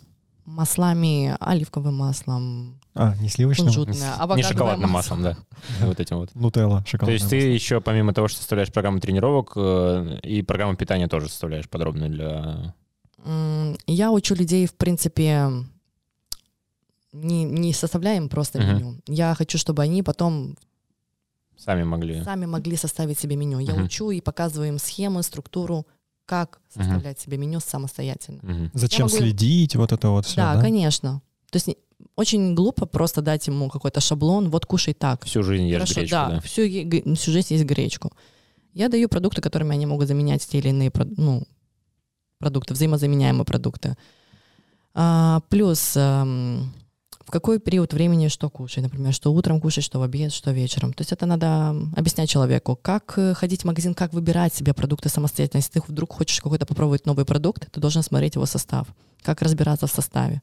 Маслами, оливковым маслом, А, не сливочным? кунжутное, Не авокадовое шоколадным масло. маслом, да. Вот этим вот. Нутелла, То шоколадное есть ты еще, помимо того, что составляешь программу тренировок, э, и программу питания тоже составляешь подробно для... Я учу людей, в принципе, не, не составляем просто Мгм. меню. Я хочу, чтобы они потом Сами могли. сами могли составить себе меню. Я Мгм. учу и показываю им схемы, структуру, как составлять себе меню самостоятельно. Зачем могу- следить, вот это вот все, да, да? конечно. То есть не- очень глупо просто дать ему какой-то шаблон, вот кушай так. Всю жизнь ешь Хорошо, гречку, да, да. Всю, всю жизнь есть гречку. Я даю продукты, которыми они могут заменять те или иные ну, продукты, взаимозаменяемые продукты. А, плюс эм, в какой период времени что кушать, например, что утром кушать, что в обед, что вечером. То есть это надо объяснять человеку, как э, ходить в магазин, как выбирать себе продукты самостоятельно. Если ты вдруг хочешь какой-то попробовать новый продукт, ты должен смотреть его состав, как разбираться в составе.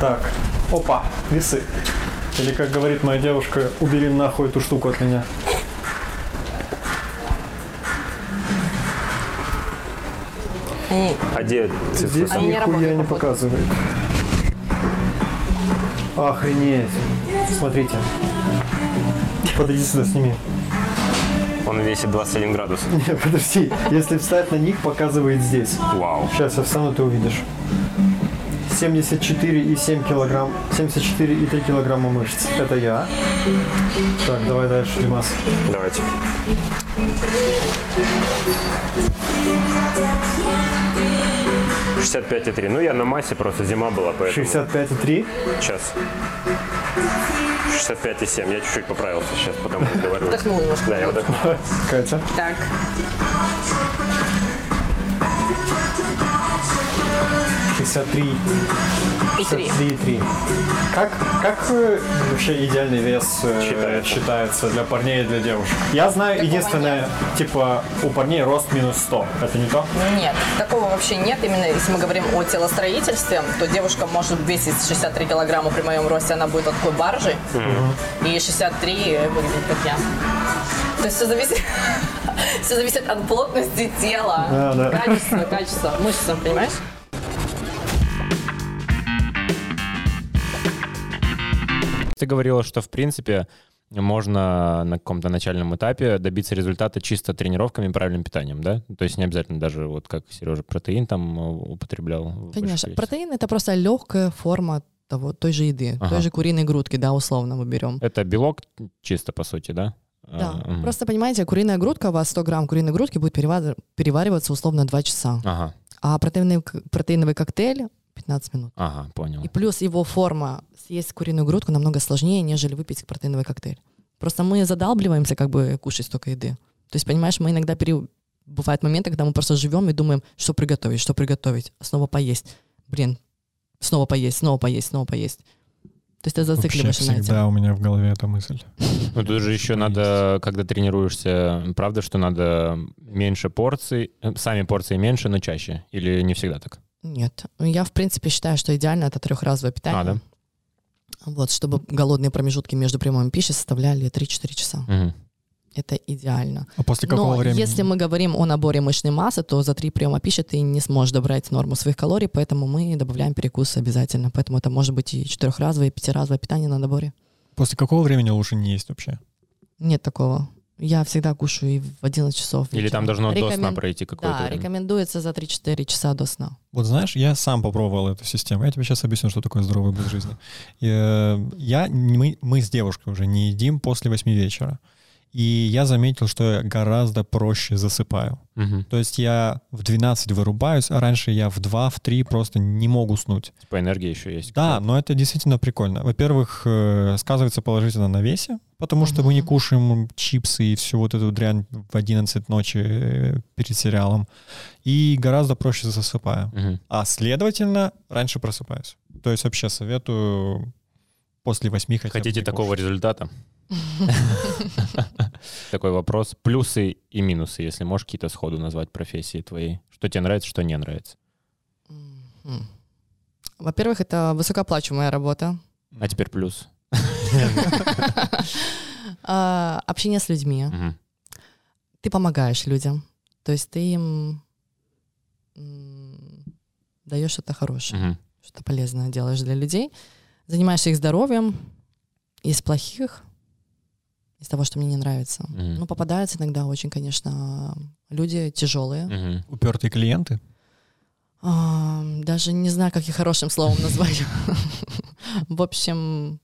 Так, опа, весы. Или, как говорит моя девушка, убери нахуй эту штуку от меня. А где Здесь Они не нихуя не походу. Охренеть. Смотрите. Подойди сюда, сними. Он весит 21 градус. Не, подожди. Если встать на них, показывает здесь. Вау. Сейчас я встану, ты увидишь. 74,7 килограмм, 74,3 килограмма мышц. Это я. Так, давай дальше, Димас. Давайте. Шестьдесят пять и три. Ну, я на массе, просто зима была, поэтому... 65,3. Сейчас. 65,7. Я чуть-чуть поправился сейчас, пока мы разговаривали. Вдохнул немножко. Да, я вдохнул. Катя. Так. 63. И три. 63,3. Как, как э, вообще идеальный вес э, Считается. считается для парней и для девушек? Я знаю единственное, типа, у парней рост минус 100. Это не то? Нет, такого вообще нет. Именно если мы говорим о телостроительстве, то девушка может весить 63 килограмма при моем росте, она будет такой баржей. И 63 выглядит как я. То есть все зависит, все зависит от плотности тела, Да, да. качества, качества мышц, понимаешь? Ты говорила, что, в принципе, можно на каком-то начальном этапе добиться результата чисто тренировками и правильным питанием, да? То есть не обязательно даже, вот как Сережа, протеин там э, употреблял. Конечно. Протеин это просто легкая форма того, той же еды, Ага. той же куриной грудки, да, условно мы берем. Это белок чисто, по сути, да? Да. А. Просто понимаете, куриная грудка, у вас 100 грамм куриной грудки будет перевар- перевариваться условно 2 часа. Ага, А протеиновый, протеиновый коктейль 15 минут. ага, понял. И плюс его форма съесть куриную грудку намного сложнее, нежели выпить протеиновый коктейль. Просто мы задалбливаемся как бы кушать столько еды. То есть, понимаешь, мы иногда пере- бывают моменты, когда мы просто живем и думаем, что приготовить, что приготовить, снова поесть. Блин, снова поесть, снова поесть, снова поесть. То есть ты Вообще зацикливаешься на всегда этом. у меня в голове эта мысль. Ну, тут же еще надо, когда тренируешься, правда, что надо меньше порций, э, сами порции меньше, но чаще? Или не всегда так? Нет. Я, в принципе, считаю, что идеально это трехразовое питание. А, да? Вот, чтобы голодные промежутки между приемами пищи составляли 3-4 часа. Мгм. Это идеально. А после какого Но времени? если мы говорим о наборе мышечной массы, то за три приема пищи ты не сможешь добрать норму своих калорий, поэтому мы добавляем перекусы обязательно. Поэтому это может быть и четырехразовое, и пятиразовое питание на наборе. После какого времени лучше не есть вообще? Нет такого. Я всегда кушаю и в 11 часов. Или там должно до сна Рекомен- пройти какое-то Да, время? рекомендуется за 3-4 часа до сна. Вот знаешь, я сам попробовал эту систему. Я тебе сейчас объясню, что такое здоровый образ жизни. Э, Я, мы, мы с девушкой уже не едим после 8 вечера. И я заметил, что я гораздо проще засыпаю. Мгм. То есть я в 12 вырубаюсь, а раньше я в 2, в 3 просто не мог уснуть. Типа энергия еще есть. Да, но это действительно прикольно. Во-первых, э, сказывается положительно на весе, потому что мы не кушаем чипсы и всю вот эту дрянь в 11 ночи э, перед сериалом. И гораздо проще засыпаю. Мгм. А следовательно, раньше просыпаюсь. То есть вообще советую после 8 хотя бы Хотите такого кушать. результата? Такой вопрос. Плюсы и минусы, если можешь какие-то сходу назвать профессии твоей. Что тебе нравится, что не нравится. Во-первых, это высокооплачиваемая работа. А теперь плюс. А, Общение с людьми. Ты помогаешь людям. То есть ты им даешь что-то хорошее. Что-то полезное делаешь для людей, занимаешься их здоровьем, из плохих, из того, что мне не нравится. Мгм. Ну, попадаются иногда очень, конечно, люди тяжелые. Мгм. Упертые клиенты. А, даже не знаю, как их хорошим словом назвать. В общем,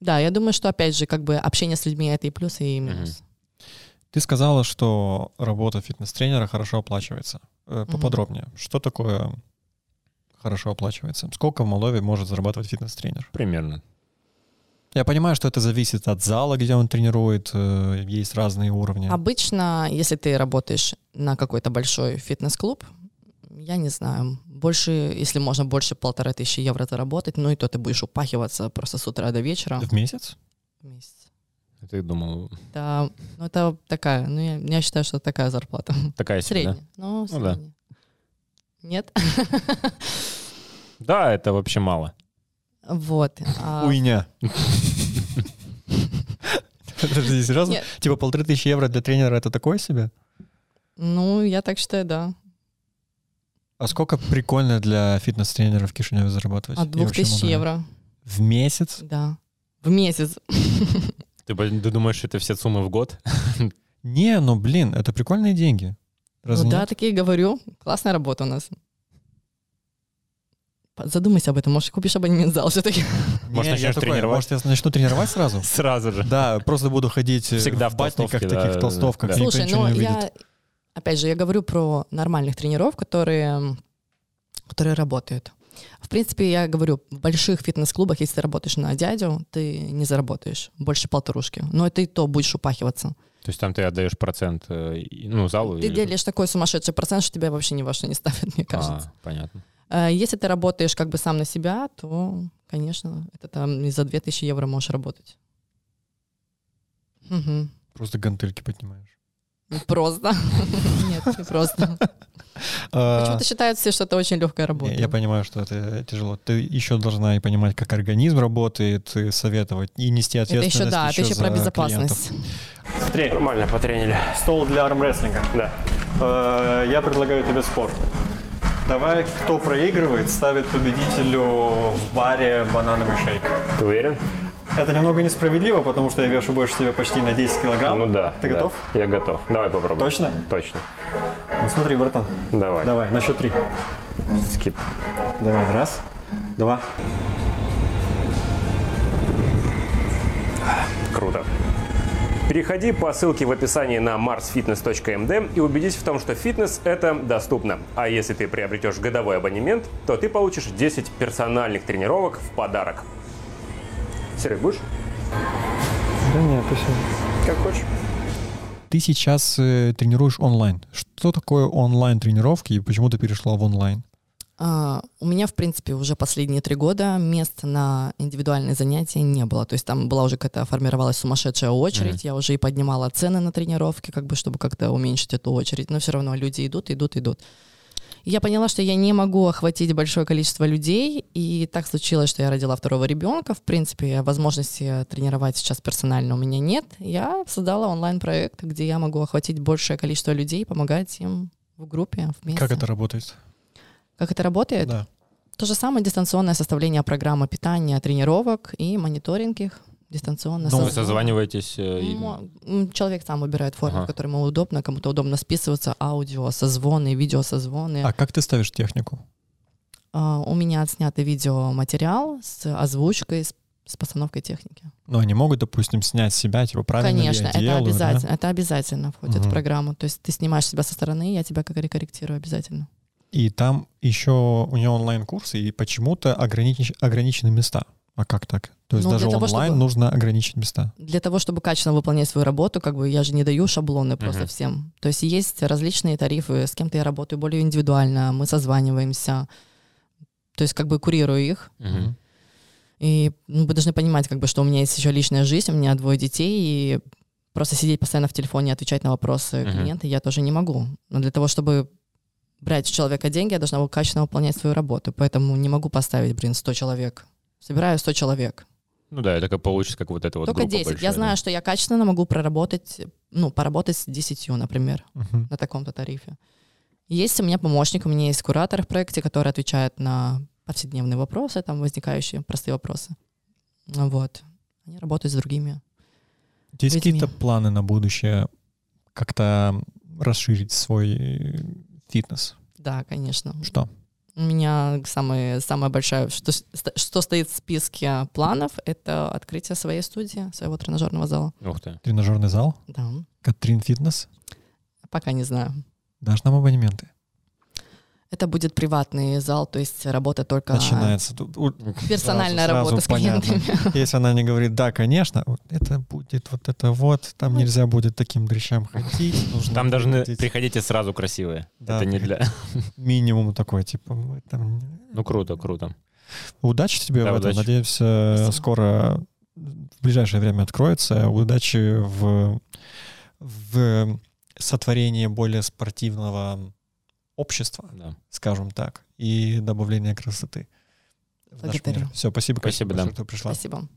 да, я думаю, что, опять же, как бы общение с людьми — это и плюс, и минус. Ты сказала, что работа фитнес-тренера хорошо оплачивается. Э, Поподробнее. Что такое хорошо оплачивается? Сколько в Молдове может зарабатывать фитнес-тренер? Примерно. Я понимаю, что это зависит от зала, где он тренирует, э, есть разные уровни. Обычно, если ты работаешь на какой-то большой фитнес-клуб, я не знаю, больше, если можно больше полторы тысячи евро заработать, ну и то ты будешь упахиваться просто с утра до вечера В месяц? в месяц. Ты думал, Да, ну это такая, ну я, я считаю, что такая зарплата. такая себе, да? Средняя. Ну, Ну да. Нет? Да, это вообще мало. Вот. а, Уйня. Подожди, серьезно? Нет. Типа полторы тысячи евро для тренера это такое себе? Ну, я так считаю, да. А сколько прикольно для фитнес-тренера в Кишиневе зарабатывать? От И двух тысяч евро. В месяц? Да. В месяц. Ты, бы- ты думаешь, это все суммы в год? Не, ну блин, это прикольные деньги. Разве ну да, нет? такие говорю. Классная работа у нас. Задумайся об этом, может, купишь абонемент в зал все-таки. Может, Не, я начнешь такой, тренировать? Может, я начну тренировать сразу? Сразу же. Да, просто буду ходить э, Всегда в в батниках, таких да, толстовках, да. Слушай, ничего ну не увидит. я, опять же, я говорю про нормальных тренеров, которые, которые работают. В принципе, я говорю, в больших фитнес-клубах, если ты работаешь на дядю, ты не заработаешь больше полторушки. Но это и то будешь упахиваться. То есть там ты отдаешь процент, э, ну, залу? Ты или- делишь такой сумасшедший процент, что тебя вообще ни во что не ставят, мне кажется. А, понятно. Э, Если ты работаешь как бы сам на себя, то, конечно, это там и за 2000 евро можешь работать. Мгм. Просто гантельки поднимаешь. Не Просто. Нет, не просто. А, Почему-то считают все, что это очень легкая работа. Я понимаю, что это тяжело. Ты еще должна и понимать, как организм работает, и советовать, и нести Это ответственность еще, да, это еще про клиентов. безопасность. Смотри, Нормально потренили. стол для армрестлинга. Да. Э, Я предлагаю тебе спорт. Давай, кто проигрывает, ставит победителю в баре банановый шейк. Ты уверен? Это немного несправедливо, потому что я вешу больше тебя почти на 10 килограмм. Ну да. Ты да. готов? Я готов. Давай попробуем. Точно? Точно. Ну смотри, братан. Давай. Давай, на счет три. Скип. Давай, раз, два. Круто. Переходи по ссылке в описании на marsfitness.md и убедись в том, что фитнес – это доступно. А если ты приобретешь годовой абонемент, то ты получишь 10 персональных тренировок в подарок. Серег, будешь? Да нет, спасибо. Как хочешь. ты сейчас э, тренируешь онлайн. Что такое онлайн-тренировки и почему ты перешла в онлайн? А, у меня, в принципе, уже последние три года мест на индивидуальные занятия не было. То есть там была уже какая-то формировалась сумасшедшая очередь. Я уже и поднимала цены на тренировки, как бы, чтобы как-то уменьшить эту очередь. Но все равно люди идут, идут, идут. Я поняла, что я не могу охватить большое количество людей, и так случилось, что я родила второго ребенка. В принципе, возможности тренировать сейчас персонально у меня нет. Я создала онлайн-проект, где я могу охватить большее количество людей, помогать им в группе вместе. Как это работает? Как это работает? Да. То же самое дистанционное составление программы питания, тренировок и мониторинг их дистанционно. Ну, вы созваниваетесь э, и- Человек сам выбирает форму, Ага. в которой ему удобно, кому-то удобно списываться, аудио, созвоны, видеосозвоны. А как ты ставишь технику? А, У меня отснятый видеоматериал с озвучкой, с, с постановкой техники. Ну, они могут, допустим, снять себя, типа, правильно ли Конечно, я это делаю, да? обязательно. Это обязательно входит Мгм. в программу. То есть ты снимаешь себя со стороны, я тебя как корректирую обязательно. И там еще у нее онлайн-курсы, и почему-то огранич- ограничены места. А как так? То есть Ну, даже того, онлайн чтобы- нужно ограничить места. Для того, чтобы качественно выполнять свою работу, как бы я же не даю шаблоны просто Мгм. всем. То есть есть различные тарифы, с кем-то я работаю более индивидуально, мы созваниваемся. То есть как бы курирую их. Мгм. И ну, вы должны понимать, как бы, что у меня есть еще личная жизнь, у меня двое детей, и просто сидеть постоянно в телефоне и отвечать на вопросы Мгм. клиента я тоже не могу. Но для того, чтобы брать у человека деньги, я должна качественно выполнять свою работу. Поэтому не могу поставить, блин, 100 человек. Собираю 100 человек. Ну да, это как получится, как вот это вот Только группа 10. я большая, знаю, да. что я качественно могу проработать, ну, поработать с 10, например, Мгм. на таком-то тарифе. Есть у меня помощник, у меня есть куратор в проекте, который отвечает на повседневные вопросы, там возникающие простые вопросы. Вот. Они работают с другими. Есть людьми. какие-то планы на будущее как-то расширить свой э, фитнес? Да, конечно. Что? У меня самое, самое большое, что, что стоит в списке планов, это открытие своей студии, своего тренажерного зала. Ух ты. Тренажерный зал? Да, Катрин Фитнес? пока не знаю. Дашь нам абонементы? Это будет приватный зал, то есть работа только... Начинается. Персональная сразу- работа с сразу понятно. клиентами. Если она не говорит, да, конечно, вот это будет вот это вот, там нельзя будет таким дрыщам ходить. нужно Там должны ходить приходите сразу красивые. Да, это не для... минимум такой, типа, мы там... Ну круто, круто. Удачи тебе Да, в этом. удачи. Надеемся, Спасибо. скоро в ближайшее время откроется. Удачи в, в сотворении более спортивного общества, Да. скажем так, и добавления красоты. Благодарю. Все, спасибо, Катя, Спасибо, большое, да. что пришла. Спасибо.